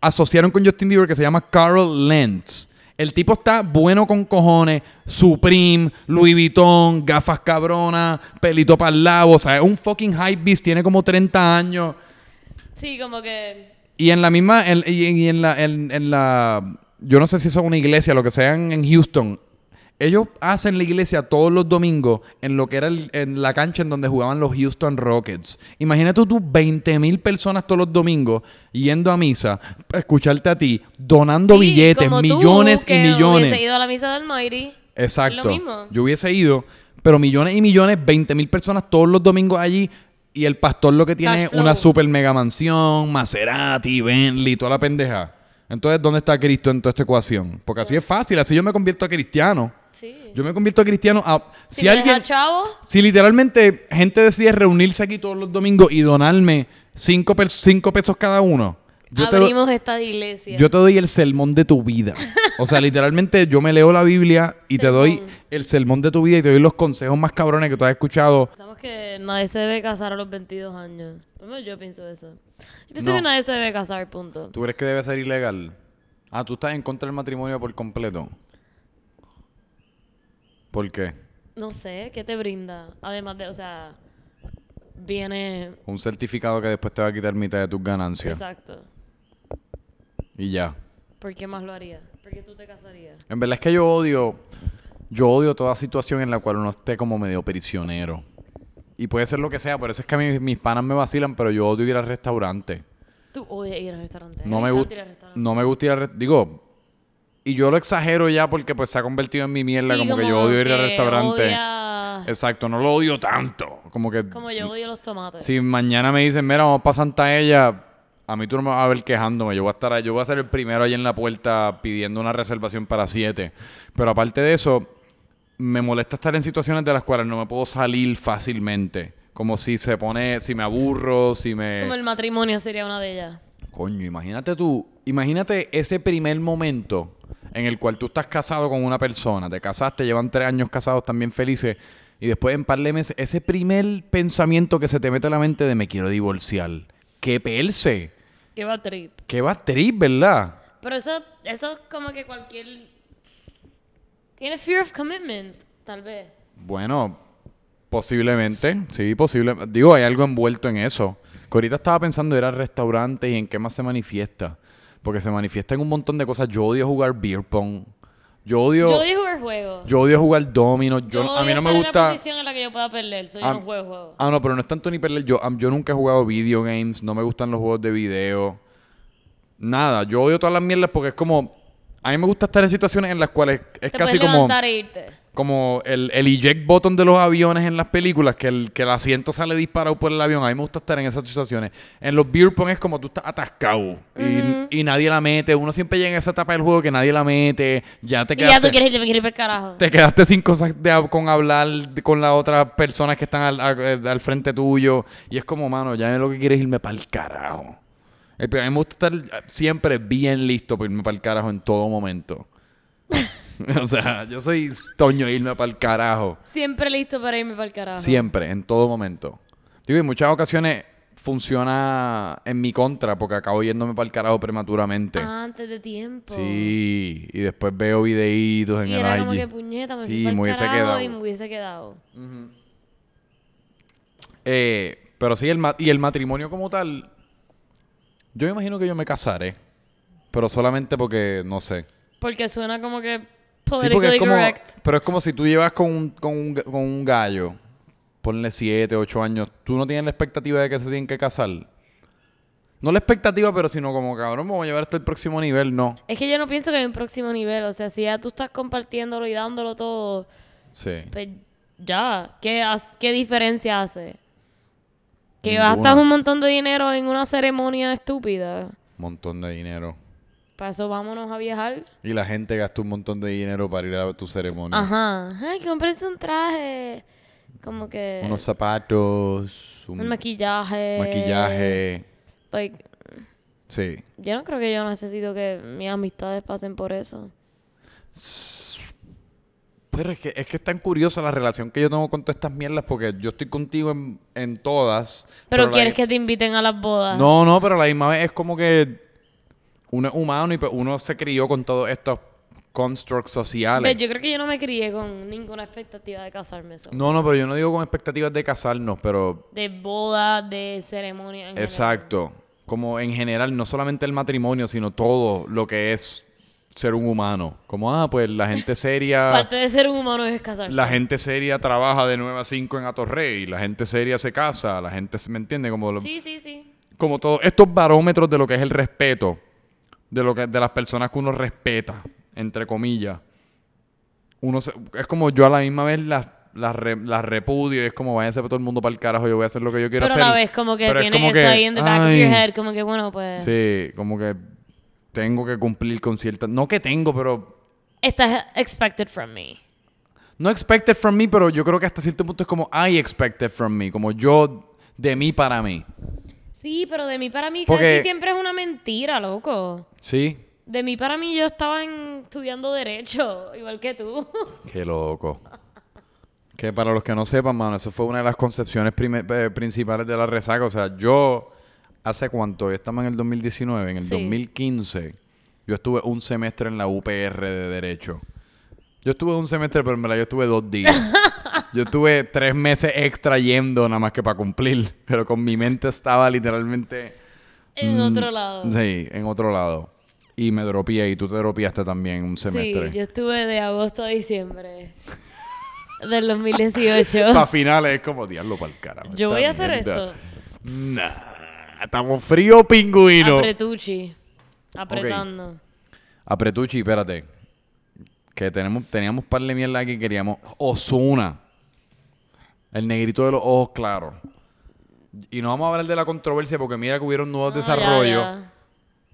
asociaron con Justin Bieber, que se llama Carl Lentz. El tipo está bueno con cojones, Supreme, Louis Vuitton, gafas cabronas, pelito para el lado. O sea, es un fucking hype beast, tiene como 30 años. Sí, como que... Y en la misma, en- y, y en, la, en, en la, yo no sé si eso es una iglesia, lo que sea en, en Houston, ellos hacen la iglesia todos los domingos en lo que era el- en la cancha en donde jugaban los Houston Rockets. Imagínate tú 20 mil personas todos los domingos yendo a misa, escucharte a ti, donando Sí, billetes, como tú, millones y millones. hubiese ido a la misa del Mighty. Exacto. Lo mismo. Yo hubiese ido, pero millones y millones, 20 mil personas todos los domingos allí. Y el pastor lo que tiene es una super mega mansión, Maserati, Bentley, toda la pendeja. Entonces, ¿dónde está Cristo en toda esta ecuación? Porque así es fácil, así yo me convierto a cristiano. Sí. Yo me convierto a cristiano a... Si, alguien... chavo, Si literalmente gente decide reunirse aquí todos los domingos y donarme cinco, per- cinco pesos cada uno, yo te, abrimos esta iglesia. yo te doy el sermón de tu vida. O sea, literalmente yo me leo la Biblia y te doy el sermón de tu vida y te doy los consejos más cabrones que tú has escuchado. Pensamos que nadie se debe casar a los 22 años. Por lo menos yo pienso eso. Yo pienso No. que nadie se debe casar, punto. ¿Tú crees que debe ser ilegal? Ah, tú estás en contra del matrimonio por completo. ¿Por qué? No sé, ¿qué te brinda? Además de, o sea, viene... Un certificado que después te va a quitar mitad de tus ganancias. Exacto. Y ya. ¿Por qué más lo haría? ¿Por qué tú te casarías? En verdad es que yo odio, yo odio toda situación en la cual uno esté como medio prisionero. Y puede ser lo que sea, por eso es que a mí mis panas me vacilan, pero yo odio ir al restaurante. Tú odias ir al restaurante. No me, gusta ir al restaurante. no me gusta ir al re- Digo, y yo lo exagero ya porque pues se ha convertido en mi mierda, Sí, como, que yo odio ir al restaurante. odia- Exacto, no lo odio tanto. Como que Como yo odio los tomates. si mañana me dicen, mira, vamos para Santa Ella, a mí tú no me vas a ver quejándome. Yo voy a estar ahí- yo voy a ser el primero ahí en la puerta pidiendo una reservación para siete. Pero aparte de eso, me molesta estar en situaciones de las cuales no me puedo salir fácilmente. Como si se pone, si me aburro, si me... Como el matrimonio sería una de ellas. Coño, imagínate tú, imagínate ese primer momento en el cual tú estás casado con una persona, te casaste, llevan tres años casados también felices, y después en par de meses, ese primer pensamiento que se te mete a la mente de me quiero divorciar. ¡Qué perse! Qué va trip. ¡Qué va trip, verdad! Pero eso, eso es como que cualquier... Tiene fear of commitment, tal vez. Bueno, posiblemente, sí, posible. Digo, hay algo envuelto en eso. Que ahorita estaba pensando ir a restaurantes y en qué más se manifiesta. Porque se manifiesta en un montón de cosas. Yo odio jugar beer pong. Yo odio... Yo odio jugar juegos. Yo odio jugar domino. Yo, Yo a mí no me gusta. posición en la que yo pueda perder. Soy Ah, no juego juego. Ah, no, pero no es tanto ni perder. Yo, yo nunca he jugado video games, no me gustan los juegos de video. Nada, yo odio todas las mierdas porque es como. A mí me gusta estar en situaciones en las cuales es Te casi puedes como. levantar e irte. Como el, el eject button de los aviones en las películas, que el, que el asiento sale disparado por el avión. A mí me gusta estar en esas situaciones. En los beer pong es como tú estás atascado y, y nadie la mete. Uno siempre llega en esa etapa del juego que nadie la mete. Ya te Y ya quedaste, tú quieres irte, quieres ir para el carajo. te quedaste sin cosas de con hablar con las otras personas que están al, al- al frente tuyo. Y es como, mano, ya lo que quieres es irme para el carajo. Eh, A mí me gusta estar siempre bien listo para irme para el carajo en todo momento. o sea, yo soy toño irme para el carajo. Siempre listo para irme para el carajo. Siempre, en todo momento. Digo, en muchas ocasiones funciona en mi contra porque acabo yéndome para el carajo prematuramente. Ah, Antes de tiempo. Sí, y después veo videitos en Y el era como que puñeta, me fui Sí, para me el hubiese carajo quedado. y me hubiese quedado. Eh, pero sí, el y el matrimonio como tal, yo me imagino que yo me casaré, pero solamente porque, no sé. Porque suena como que politically es como, correct. pero es como si tú llevas con un, con un, con un gallo, ponle 7, 8 años, tú no tienes la expectativa de que se tienen que casar. No la expectativa, pero sino como, cabrón, voy a llevar hasta el próximo nivel, no. Es que yo no pienso que hay un próximo nivel. O sea, si ya tú estás compartiéndolo y dándolo todo, Sí. pues ya. ¿Qué, qué diferencia hace? Que Ninguna. gastas un montón de dinero en una ceremonia estúpida. Montón de dinero. Para eso vámonos a viajar. Y la gente gasta un montón de dinero para ir a tu ceremonia. Ajá. Ay, cómprense un traje. Como que... Unos zapatos, un un maquillaje. maquillaje. Like, Sí. yo no creo que yo necesito que mis amistades pasen por eso. Pero es que, es que es tan curiosa la relación que yo tengo con todas estas mierdas porque yo estoy contigo en, en todas. Pero, quieres que te inviten a las bodas. No, no, pero a la misma vez es como que uno es humano y pues uno se crió con todos estos constructs sociales. Yo creo que yo no me crié con ninguna expectativa de casarme. so. No, no, pero yo no digo con expectativas de casarnos, pero De boda, de ceremonia. en general. exacto. Como en general, no solamente el matrimonio, sino todo lo que es ser un humano. Como, ah, pues la gente seria... Parte de ser un humano es casarse. La gente seria trabaja de 9 a 5 en Atorrey, la gente seria se casa, la gente, ¿me entiende? Como, lo- Sí, sí, sí. como todos estos barómetros de lo que es el respeto, de lo que de las personas que uno respeta, entre comillas. Uno se- es como yo a la misma vez las las re- las repudio y es como váyanse todo el mundo para el carajo, yo voy a hacer lo que yo quiero Pero hacer. a la vez como que Pero es tienes como eso que, ahí en the back of ay, your head. Como que, bueno, pues... Sí, como que tengo que cumplir con ciertas... No que tengo, pero Estás expected from me. No expected from me, pero yo creo que hasta cierto punto es como I expected from me, como yo de mí para mí. Sí, pero de mí para mí Porque- casi siempre es una mentira, loco. ¿Sí? De mí para mí yo estaba en- estudiando Derecho, igual que tú. Qué loco. Que para los que no sepan, mano, eso fue una de las concepciones prime- eh, principales de la resaca. O sea, yo, ¿hace cuánto? Estamos en el 2019, en el Sí. 2015, yo estuve un semestre en la UPR de Derecho. Yo estuve un semestre, pero en verdad yo estuve dos días. Yo estuve tres meses extra yendo nada más que para cumplir. Pero con mi mente estaba literalmente... en Mm, otro lado. Sí, en otro lado. Y me dropié y tú te dropiaste también un semestre. Sí, yo estuve de agosto a diciembre del 2018. Para finales es como diablo para el carajo. Yo voy a hacer mierda". esto. Nah, estamos frío, pingüino. Apretucci. Apretando. Apretucci, espérate. Que tenemos, teníamos par de mierda aquí queríamos. Osuna. El negrito de los ojos claros. Y no vamos a hablar de la controversia porque mira que hubieron nuevos No, ya, desarrollos. ya.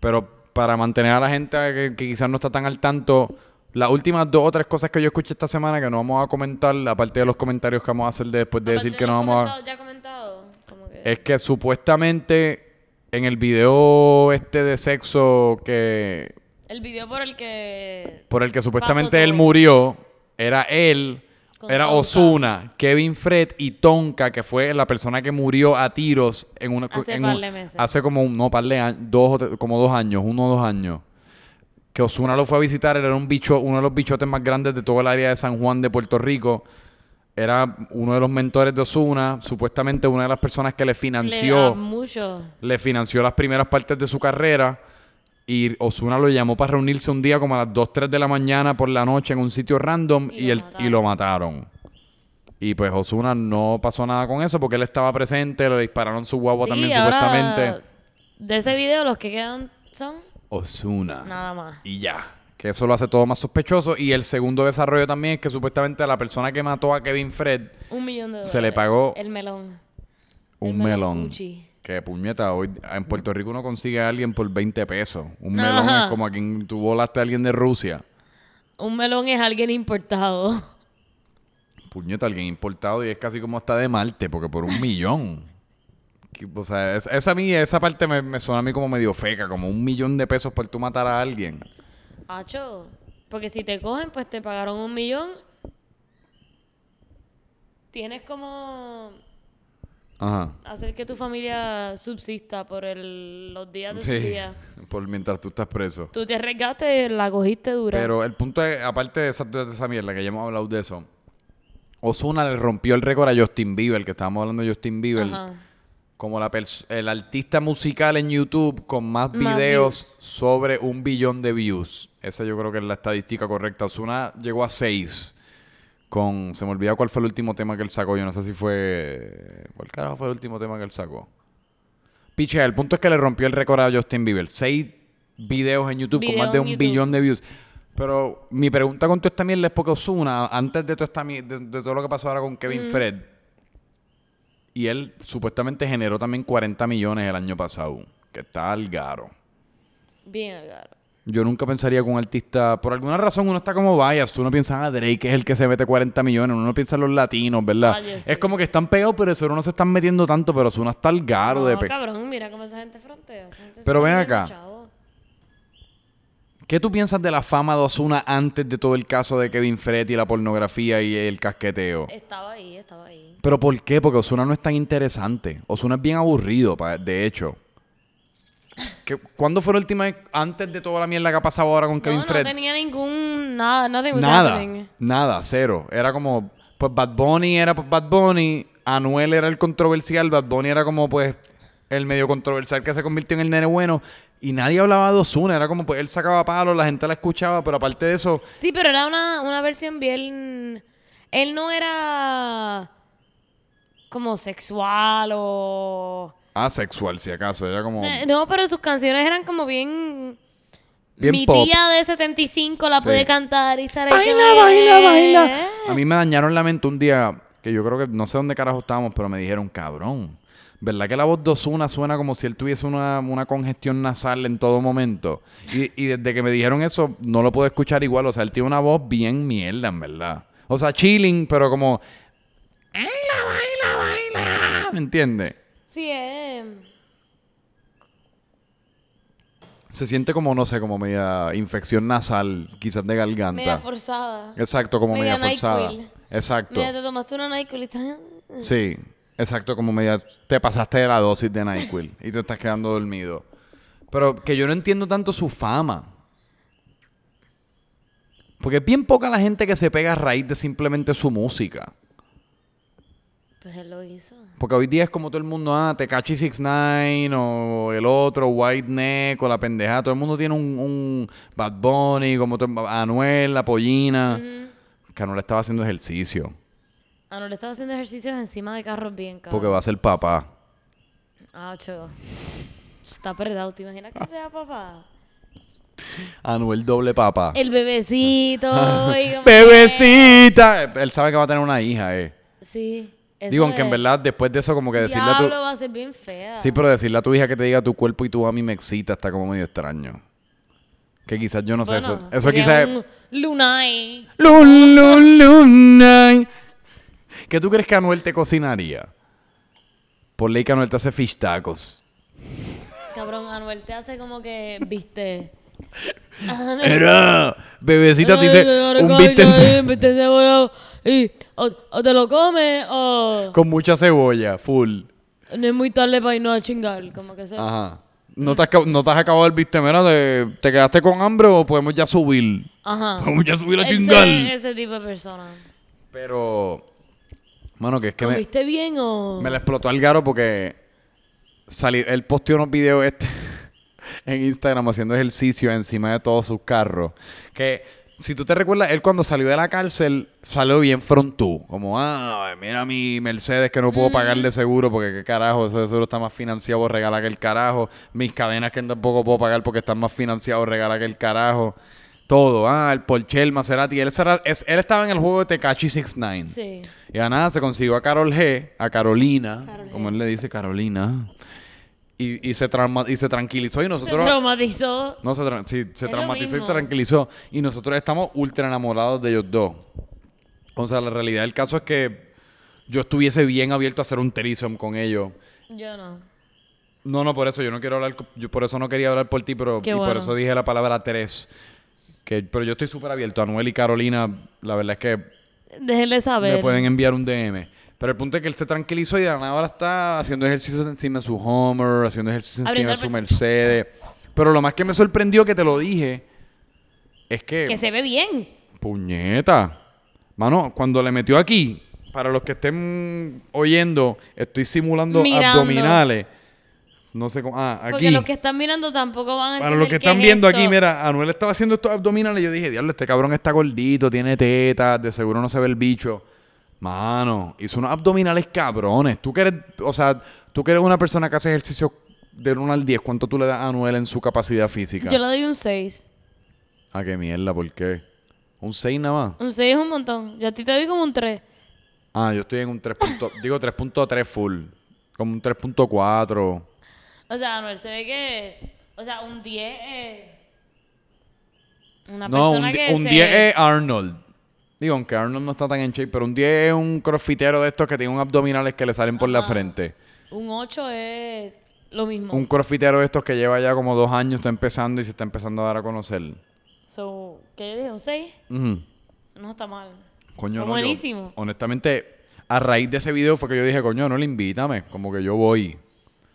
Pero para mantener a la gente que, que quizás no está tan al tanto, las últimas dos o tres cosas que yo escuché esta semana que no vamos a comentar, aparte de los comentarios que vamos a hacer después de decir que no de vamos a... comentado- Ya comentado. Como que... Es que supuestamente en el video este de sexo que El video por el que... por el que supuestamente él murió era él, Con era Tonka. Osuna, Kevin Fred y Tonka, que fue la persona que murió a tiros en una Hace en un- meses. hace como un, no par de años, dos como dos años, uno o dos años. Que Osuna lo fue a visitar, era un bicho, uno de los bichotes más grandes de todo el área de San Juan de Puerto Rico. Era uno de los mentores de Osuna, supuestamente una de las personas que le financió mucho. le financió las primeras partes de su carrera y Osuna lo llamó para reunirse un día como a las 2, 3 de la mañana por la noche en un sitio random Y y, lo él- y mataron. lo mataron. Y pues Osuna no pasó nada con eso porque él estaba presente, le dispararon su guagua Sí, también ahora, supuestamente. De ese video los que quedan son Osuna. nada más. Y ya. Que eso lo hace todo más sospechoso. Y el segundo desarrollo también es que supuestamente a la persona que mató a Kevin Fred, Un millón de dólares. Se le pagó El melón. un El melón. Gucci. Que puñeta, hoy en Puerto Rico uno consigue a alguien por 20 pesos. Un Ajá. melón es como a quien tú volaste a alguien de Rusia. Un melón es alguien importado. Puñeta, alguien importado y es casi como hasta de Marte, porque por un millón. O sea, es- esa, a mí, esa parte me, me suena a mí como medio feca, como un millón de pesos por tú matar a alguien. Hacho. Porque si te cogen, pues te pagaron un millón. Tienes como Ajá. hacer que tu familia subsista por el- los días de Sí, día. por mientras tú estás preso. Tú te arriesgaste, la cogiste dura. Pero el punto es, aparte de esa, de esa mierda, que ya hemos hablado de eso, Osuna le rompió el récord a Justin Bieber, que estábamos hablando de Justin Bieber, Ajá. como la el artista musical en YouTube con más Más videos sobre un billón de views. Esa yo creo que es la estadística correcta. Osuna llegó a seis. Con, se me olvida cuál fue el último tema que él sacó. Yo no sé si fue. ¿Cuál carajo fue el último tema que él sacó? Piche, el punto es que le rompió el récord a Justin Bieber. Seis videos en YouTube con más de un YouTube. billón de views. Pero mi pregunta con toda esta mierda es porque Osuna, antes de, toda esta de, de todo lo que pasó ahora con Kevin Fred, y él supuestamente generó también 40 millones el año pasado, que está al garo. Bien, Algaro. Yo nunca pensaría que un artista, por alguna razón uno está como bias, uno piensa, ah, Drake es el que se mete 40 millones, uno no piensa en los latinos, ¿verdad? Sí. Es como que están pegados, pero eso no se están metiendo tanto, pero Osuna está al garo de No, pe- cabrón, mira cómo esa gente frontea. Esa gente se Pero ven acá. ¿Qué tú piensas de la fama de Osuna antes de todo el caso de Kevin Fred y la pornografía y el casqueteo? Estaba ahí, estaba ahí. ¿Pero por qué? Porque Osuna no es tan interesante. Osuna es bien aburrido, de hecho. ¿Qué- ¿Cuándo fue la última vez, antes de toda la mierda que ha pasado ahora con Kevin no, Fred? no tenía ningún... Nada, Nada, happening. nada, cero. Era como, pues Bad Bunny era pues, Bad Bunny, Anuel era el controversial, Bad Bunny era como pues el medio controversial que se convirtió en el nene bueno y nadie hablaba de Ozuna, era como pues él sacaba palos, la gente la escuchaba, pero aparte de eso, Sí, pero era una, una versión bien... Él no era como sexual o... asexual si acaso, era como Eh, No, pero sus canciones eran como bien... Bien Mi pop. tía de 75 la puede Sí. cantar y estar ahí Baila, baila, baila. A mí me dañaron la mente un día que yo creo que no sé dónde carajo estábamos, pero me dijeron, cabrón, ¿verdad que la voz de Ozuna suena como si él tuviese una, una congestión nasal en todo momento? Y, y desde que me dijeron eso, no lo puedo escuchar igual. O sea, él tiene una voz bien mierda, en verdad. O sea, chilling, pero como... ¡Baila, baila, baila! ¿Me entiendes? Sí, eh. Se siente como, no sé, como media infección nasal, quizás de garganta. Media forzada. Exacto, como media, Media forzada. NyQuil. Exacto. Mira, te tomaste una NyQuil y estás... Sí, exacto, como media te pasaste de la dosis de NyQuil y te estás quedando dormido. Pero que yo no entiendo tanto su fama. Porque es bien poca la gente que se pega a raíz de simplemente su música. Pues él lo hizo. Porque hoy día es como todo el mundo, ah, Tekashi 69 o el otro, White Neck o la pendeja. Todo el mundo tiene un, un Bad Bunny, como todo- Anuel, la pollina. Que Anuel estaba haciendo ejercicio. Le estaba haciendo ejercicios encima de carros bien, cabrón. Porque va a ser papá. Ah, chico. Está apretado. ¿Te imaginas que sea papá? Anuel doble papá. El bebecito. ¡Bebecita! Él sabe que va a tener una hija, eh. Sí. Eso Digo, aunque en verdad después de eso como que decirle a tu... Diablo, va a ser bien fea. Sí, pero decirle a tu hija que te diga tu cuerpo y tú a mí me excita está como medio extraño. Que quizás yo no sé Bueno, eso. Eso quizás... un Lunay. Lu- lu- lunay. ¿Qué tú crees que Anuel te cocinaría? Por ley que Anuel te hace fish tacos. Cabrón, Anuel te hace como que, viste... Era, bebecita te dice un bistec de y o, o te lo comes o con mucha cebolla, full. no es muy tarde para irnos a chingar. Como que sea. Ajá. ¿No te has, no te has acabado el bistec? Mira, ¿te, ¿te quedaste con hambre o podemos ya subir? Ajá. Podemos ya subir a chingar. Ese tipo de persona. Pero, mano, que es que me, ¿Comiste bien o...? me la explotó al garo porque salí, él posteó unos videos este en Instagram haciendo ejercicio encima de todos sus carros. Que si tú te recuerdas, él cuando salió de la cárcel salió bien frontú. Como, ah, mira mi Mercedes que no puedo pagarle seguro porque qué carajo, ese seguro está más financiado, regala que el carajo. Mis cadenas que tampoco puedo pagar porque están más financiados, regala que el carajo. Todo, ah, el Porsche, el Maserati. Él, será- es- él estaba en el juego de Tekashi 69. Sí. Y a nada se consiguió a Carol G, a Carolina, G. como él le dice, Carolina. Y, y, se, trauma- y se tranquilizó y Se nosotros... traumatizó. No, se, tra- sí, se traumatizó y mismo. tranquilizó. Y nosotros estamos ultra enamorados de ellos dos. O sea, la realidad del caso es que yo estuviese bien abierto a hacer un threesome con ellos. Yo no. No, no, por eso yo no quiero hablar, yo por eso no quería hablar por ti, pero Qué y por eso dije la palabra tres. Que, pero yo estoy súper abierto. Anuel y Carolina, la verdad es que Déjenle saber. me pueden enviar un DM. Pero el punto es que él se tranquilizó y de la nada ahora está haciendo ejercicios encima de su Homer, haciendo ejercicios encima de su Mercedes. Pero lo más que me sorprendió que te lo dije es que, Que se ve bien. puñeta. Mano, cuando le metió aquí, para los que estén oyendo, estoy simulando Mirando. abdominales. No sé cómo. Ah, Porque aquí. los que están mirando tampoco van a Para los que están es viendo esto. aquí, mira, Anuel estaba haciendo estos abdominales y yo dije, diablo, este cabrón está gordito, tiene tetas, de seguro no se ve el bicho. Mano, hizo unos abdominales cabrones. Tú que eres, o sea, tú que eres una persona que hace ejercicio del 1 al 10, ¿cuánto tú le das a Anuel en su capacidad física? Yo le doy un 6. Ah, qué mierda, ¿por qué? ¿Un 6 nada más? Un 6 es un montón. Yo a ti te doy como un 3. Ah, yo estoy en un 3. punto- digo 3.3 full. Como un 3.4. O sea, Anuel se ve que. O sea, un 10 es. Una No, persona un, que un se- 10 es Arnold. Digo, aunque Arnold no está tan en shape, pero un 10 es un crossfitero de estos que tiene un abdominales que le salen por la frente. Un 8 es lo mismo. Un crossfitero de estos que lleva ya como dos años, está empezando y se está empezando a dar a conocer. So, ¿qué yo dije? ¿Un 6? Ujú. No está mal. Coño, Está no, yo- buenísimo. honestamente, a raíz de ese video fue que yo dije, coño, no le invítame. Como que yo voy.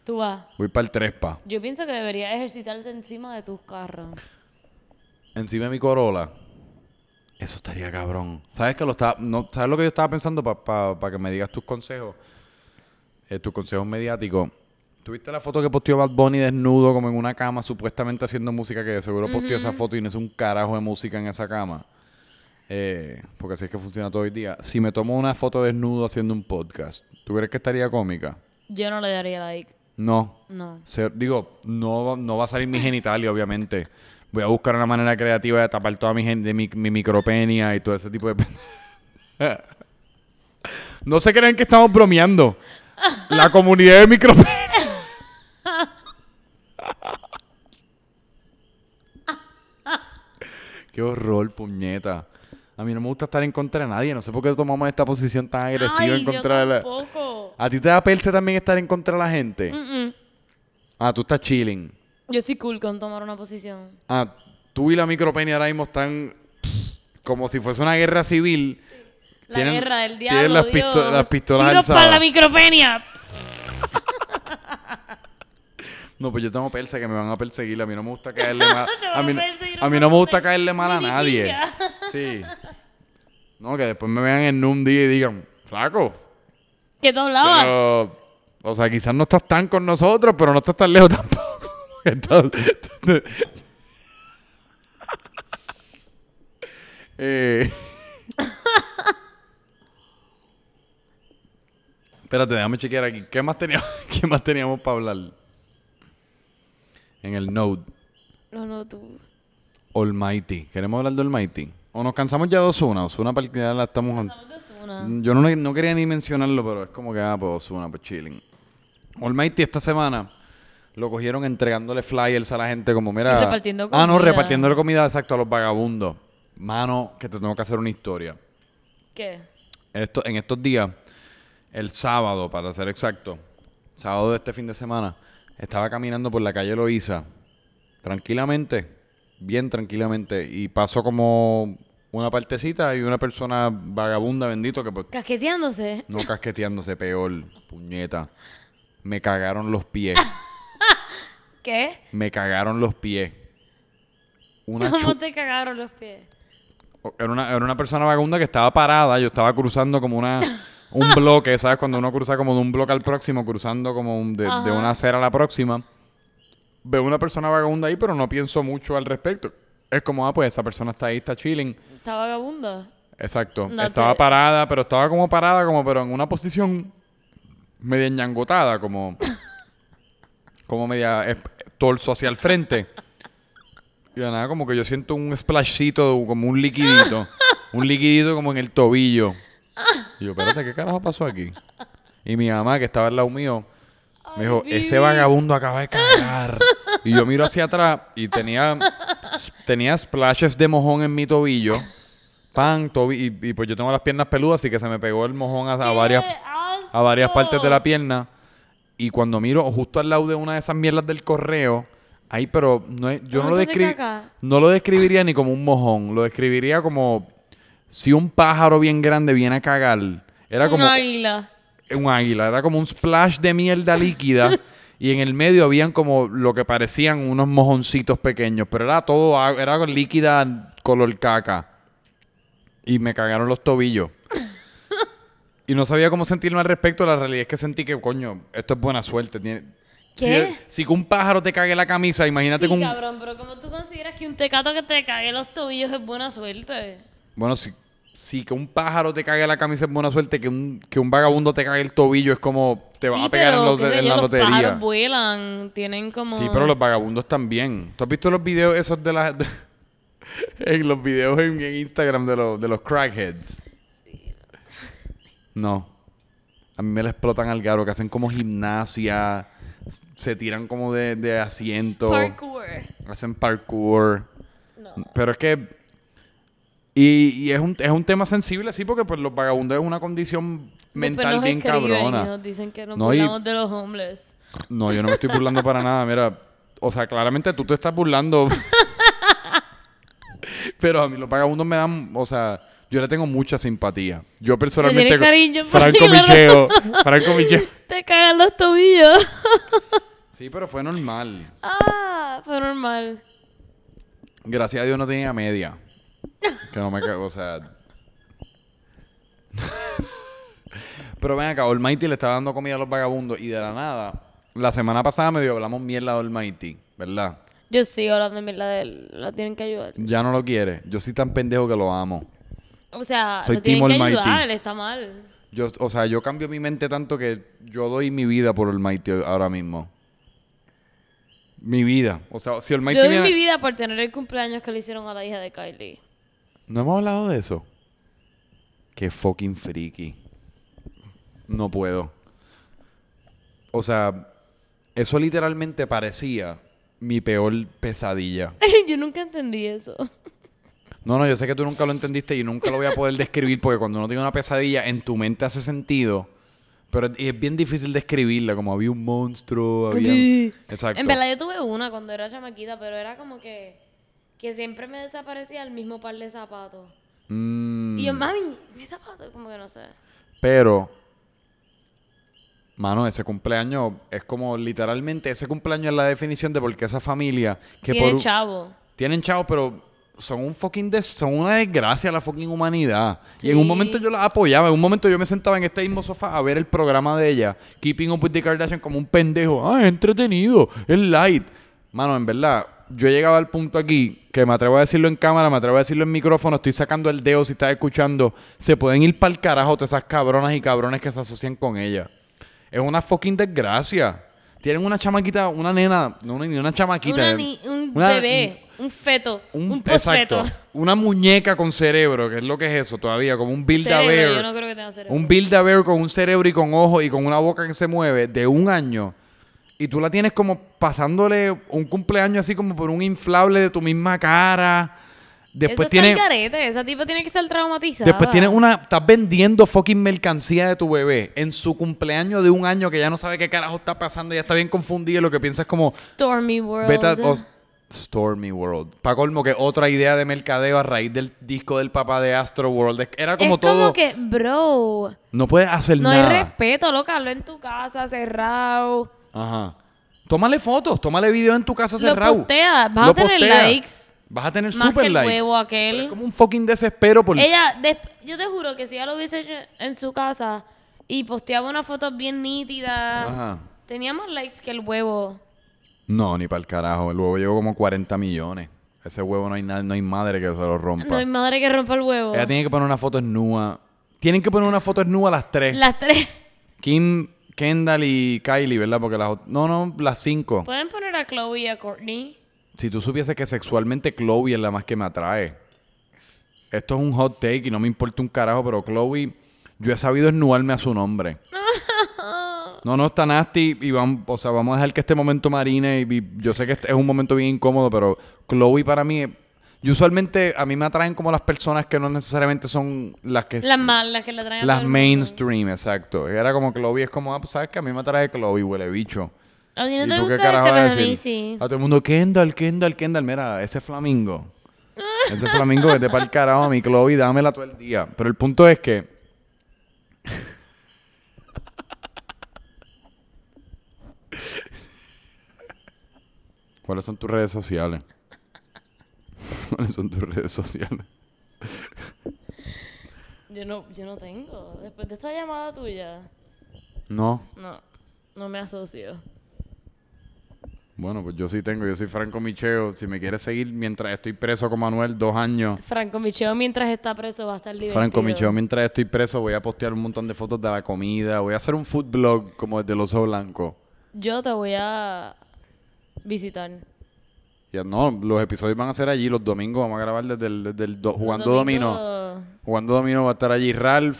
Tú vas. Voy para el Trespa. Yo pienso que deberías ejercitarse encima de tus carros. Encima de mi Corolla. Eso estaría cabrón. ¿Sabes que lo estaba, no, ¿Sabes lo que yo estaba pensando para que me digas tus consejos? Eh, tus consejos mediáticos. ¿Tuviste la foto que posteó Bad Bunny desnudo como en una cama supuestamente haciendo música que de seguro posteó esa foto y no es un carajo de música en esa cama? Eh, porque así es que funciona todo el día. Si me tomo una foto desnudo haciendo un podcast, ¿tú crees que estaría cómica? Yo no le daría like. No. No. Se- digo, no, va- no va a salir mi genitalia, obviamente. Voy a buscar una manera creativa de tapar toda mi, gen- de mi, mi micropenia y todo ese tipo de... no se crean que estamos bromeando. La comunidad de micropenia... Qué horror, puñeta. A mí no me gusta estar en contra de nadie. No sé por qué tomamos esta posición tan agresiva Ay, en contra de la... tampoco. ¿A ti te da perse también estar en contra de la gente? Ah, tú estás chilling. Yo estoy cool con tomar una posición. Ah, tú y la micropenia ahora mismo están como si fuese una guerra civil. La Tienen- guerra del tienen diablo, las Dios. pisto- las pistolas Tiros para la micropenia. No, pues yo tengo perse que me van a perseguir. A mí no me gusta caerle mal. A, mí, a perseguir a mí una no me gusta caerle mal a nadie. Sí. No, que después me vean en un día y digan, flaco. ¿Qué tú hablabas? Pero, o sea, quizás no estás tan con nosotros, pero no estás tan lejos tampoco. Entonces, eh, Espérate, déjame chequear aquí. ¿Qué más teníamos, qué más teníamos para hablar? En el Node. No, no, tú. Almighty. ¿Queremos hablar de Almighty? ¿O nos cansamos ya de Osuna? Osuna para ya la estamos... De. Yo no, no quería ni mencionarlo, pero es como que, ah, pues Ozuna, pues chilling. Almighty esta semana lo cogieron entregándole flyers a la gente como, mira... Repartiendo Ah, no, comida. repartiéndole comida, exacto, a los vagabundos. Mano, que te tengo que hacer una historia. ¿Qué? Esto, en estos días, el sábado, para ser exacto, sábado de este fin de semana, estaba caminando por la calle Loíza, tranquilamente, bien tranquilamente, y pasó como una partecita y una persona vagabunda, bendito, que pues, Casqueteándose. no casqueteándose, peor, puñeta. Me cagaron los pies, ¿Qué? me cagaron los pies. Una ¿Cómo te cagaron los pies? Era una, era una persona vagabunda que estaba parada. Yo estaba cruzando como una un bloque, ¿sabes? Cuando uno cruza como de un bloque al próximo, cruzando como un- de, una acera a la próxima. Veo una persona vagabunda ahí, pero no pienso mucho al respecto. es como, ah, pues esa persona está ahí, está chilling. Está vagabunda. Exacto. Estaba parada, pero estaba como parada, como pero en una posición media ñangotada, como, como media eh, torso hacia el frente. Y de nada, como que yo siento un splashcito, como un liquidito. un liquidito como en el tobillo. Y yo, espérate, ¿qué carajo pasó aquí? Y mi mamá, que estaba al lado mío, me dijo, Ay, ese vagabundo acaba de cagar. y yo miro hacia atrás y tenía, tenía splashes de mojón en mi tobillo. Pan, tobi y, y pues yo tengo las piernas peludas, así que se me pegó el mojón a, a ¡Qué varias, a varias partes de la pierna. Y cuando miro justo al lado de una de esas mierdas del correo, ahí, pero no es- yo no lo, ¿Montón de descri- caca? no lo describiría ni como un mojón, lo describiría como si un pájaro bien grande viene a cagar. Era como Un águila. un águila, era como un splash de mierda líquida y en el medio habían como lo que parecían unos mojoncitos pequeños, pero era todo, era líquida color caca. Y me cagaron los tobillos. Y no sabía cómo sentirme al respecto, la realidad es que sentí que, coño, esto es buena suerte. Tiene- ¿Qué? Si, si que un pájaro te cague la camisa, imagínate Sí, que un... cabrón, pero como tú consideras que un tecato que te cague los tobillos es buena suerte? Bueno, si, si que un pájaro te cague la camisa es buena suerte, que un, que un vagabundo te cague el tobillo es como te sí, a pegar en, pero, los- sé en yo, la los lotería. pájaros vuelan, tienen como... Sí, pero los vagabundos también. ¿Tú has visto los videos esos de las... en los videos en, en Instagram de, los de los crackheads? No. A mí me le explotan al garo, que hacen como gimnasia, se tiran como de, de asiento, Parkour. hacen parkour. No. Pero es que... Y, y es, un, es un tema sensible, sí, porque pues los vagabundos es una condición mental nos bien escriben y cabrona. nos dicen que nos No, y- burlamos de los homeless. No, yo no me estoy burlando para nada. Mira, o sea, claramente tú te estás burlando. Pero a mí los vagabundos me dan, o sea, yo le tengo mucha simpatía. Yo personalmente... cariño por Franco. Micheo. Franco Micheo. Te cagan los tobillos. Sí, pero fue normal. ah, fue normal. Gracias a Dios no tenía media. Que no me cago, o sea... pero ven acá, Almighty le estaba dando comida a los vagabundos y de la nada... La semana pasada medio hablamos mierda de Almighty, ¿verdad? Yo sí, hablando de mierda de él. La tienen que ayudar. Ya no lo quiere. Yo soy tan pendejo que lo amo. O sea, Soy lo tienen Team que ayudar. Está mal. Yo, o sea, yo cambio mi mente tanto que yo doy mi vida por Almighty ahora mismo. Mi vida. O sea, si Almighty Yo doy viene- mi vida por tener el cumpleaños que le hicieron a la hija de Kylie. No hemos hablado de eso. Qué fucking freaky. No puedo. O sea, eso literalmente parecía mi peor pesadilla. Yo nunca entendí eso. No, no, yo sé que tú nunca lo entendiste y nunca lo voy a poder describir porque cuando uno tiene una pesadilla en tu mente hace sentido. Pero es- es bien difícil describirla, como había un monstruo, había... Exacto. En verdad yo tuve una cuando era chamaquita, pero era como que, que siempre me desaparecía el mismo par de zapatos. Mm, Y yo, mami, mis zapatos, como que no sé. Pero, mano, ese cumpleaños es como literalmente, ese cumpleaños es la definición de por qué esa familia que Tiene por chavo. tienen chavos, pero son un fucking des- son una desgracia a la fucking humanidad. Y en un momento yo la apoyaba, en un momento yo me sentaba en este mismo sofá a ver el programa de ella, Keeping Up with the Kardashian como un pendejo. Ah, es entretenido, es light. Mano, en verdad, yo llegaba al punto aquí que me atrevo a decirlo en cámara, me atrevo a decirlo en micrófono, estoy sacando el dedo si estás escuchando. Se pueden ir para el carajo todas esas cabronas y cabrones que se asocian con ella. Es una fucking desgracia. Tienen una chamaquita, una nena, no ni una chamaquita. Una ni- un una- bebé, un feto, un, un, posfeto. Una muñeca con cerebro, que es lo que es eso todavía, como un build a bear. yo no creo que tenga cerebro. Un build a bear con un cerebro y con ojos y con una boca que se mueve de un año. Y tú la tienes como pasándole un cumpleaños así como por un inflable de tu misma cara. Después Eso tiene, está esa tipa tiene que estar traumatizada. después tienes una, estás vendiendo fucking mercancía de tu bebé en su cumpleaños de un año que ya no sabe qué carajo está pasando, ya está bien confundido y lo que piensa es como, Stormy World. Vete a- o- Stormy World. Para colmo que otra idea de mercadeo a raíz del disco del papá de Astro World. Era como es todo. como que, bro, No puedes hacer no nada. hay respeto, loca, hazlo en tu casa, cerrado. Ajá. Tómale fotos, tómale video en tu casa Lo cerrado. postea, vas Lo a tener postea. likes. Vas a tener Más super que el likes. huevo Pero aquel. Es como un fucking desespero por. Ella, yo te juro que si ella lo hubiese hecho en su casa y posteaba una foto bien nítida, Ajá. tenía más likes que el huevo. No, ni para el carajo. El huevo llegó como 40 millones. Ese huevo no hay, na- no hay madre que se lo rompa. No hay madre que rompa el huevo. Ella tiene que poner una foto desnuda. Tienen que poner una foto desnuda las tres. Las tres. Kim, Kendall y Kylie, ¿verdad? Porque las No, no, las cinco. Pueden poner a Chloe y a Courtney. Si tú supieses que sexualmente Chloe es la más que me atrae. Esto es un hot take y no me importa un carajo, pero Chloe, yo he sabido esnudarme a su nombre. No, no, está nasty y vamos, o sea, vamos a dejar que este momento marine y, y yo sé que este es un momento bien incómodo, pero Chloe para mí, y usualmente a mí me atraen como las personas que no necesariamente son las que... Las malas que le traen a las mainstream, exacto. Era como Chloe, es como, ah, pues sabes que a mí me atrae Chloe, huele bicho. A ti no ¿Y te gusta este, a a mí decir? sí. A todo el mundo, Kendall, Kendall, Kendall. Mira, ese flamingo. ese flamingo que te para el carajo a mi Chloe, dámela todo el día. Pero el punto es que... ¿Cuáles son tus redes sociales? ¿Cuáles son tus redes sociales? Yo no, yo no tengo. Después de esta llamada tuya, No. no, no me asocio. Bueno, pues yo sí tengo. Yo soy Franco Micheo. Si me quieres seguir mientras estoy preso con Manuel dos años... Franco Micheo mientras está preso va a estar divertido. Franco Micheo, mientras estoy preso, voy a postear un montón de fotos de la comida. Voy a hacer un food blog como el del oso blanco. Yo te voy a visitar. Ya no, los episodios van a ser allí los domingos. Vamos a grabar desde el, desde el do- jugando domino. Jugando domino va a estar allí Ralph,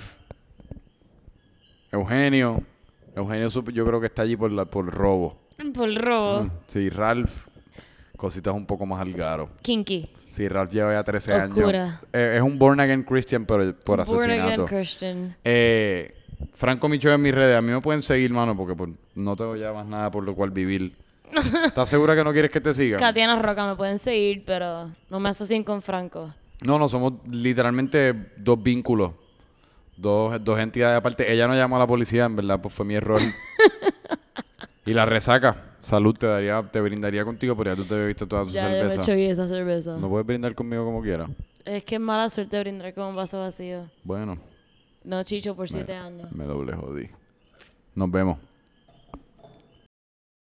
Eugenio. Eugenio yo creo que está allí por la, por robo. Por robo. Sí, Ralph. Cositas un poco más al garo. Kinky. Sí, Ralph lleva ya 13 Oscura. años. Eh, es un born again Christian pero por Born again asesinato. Christian. Eh, Franco Micho en mis redes. A mí me pueden seguir, mano, porque pues, no tengo ya más nada por lo cual vivir. ¿Estás segura que no quieres que te siga? Katiana Roca me pueden seguir, pero no me asocien con Franco. No, no, somos literalmente dos vínculos. Dos, dos entidades aparte. Ella no llamó a la policía, en verdad, pues fue mi error. y la resaca. Salud te daría, te brindaría contigo, pero ya tú te bebiste toda su Ya, ya me cerveza. choqué esa cerveza. No puedes brindar conmigo como quieras. Es que es mala suerte brindar con un vaso vacío. Bueno, No chicho por siete años. me doble jodí. Nos vemos.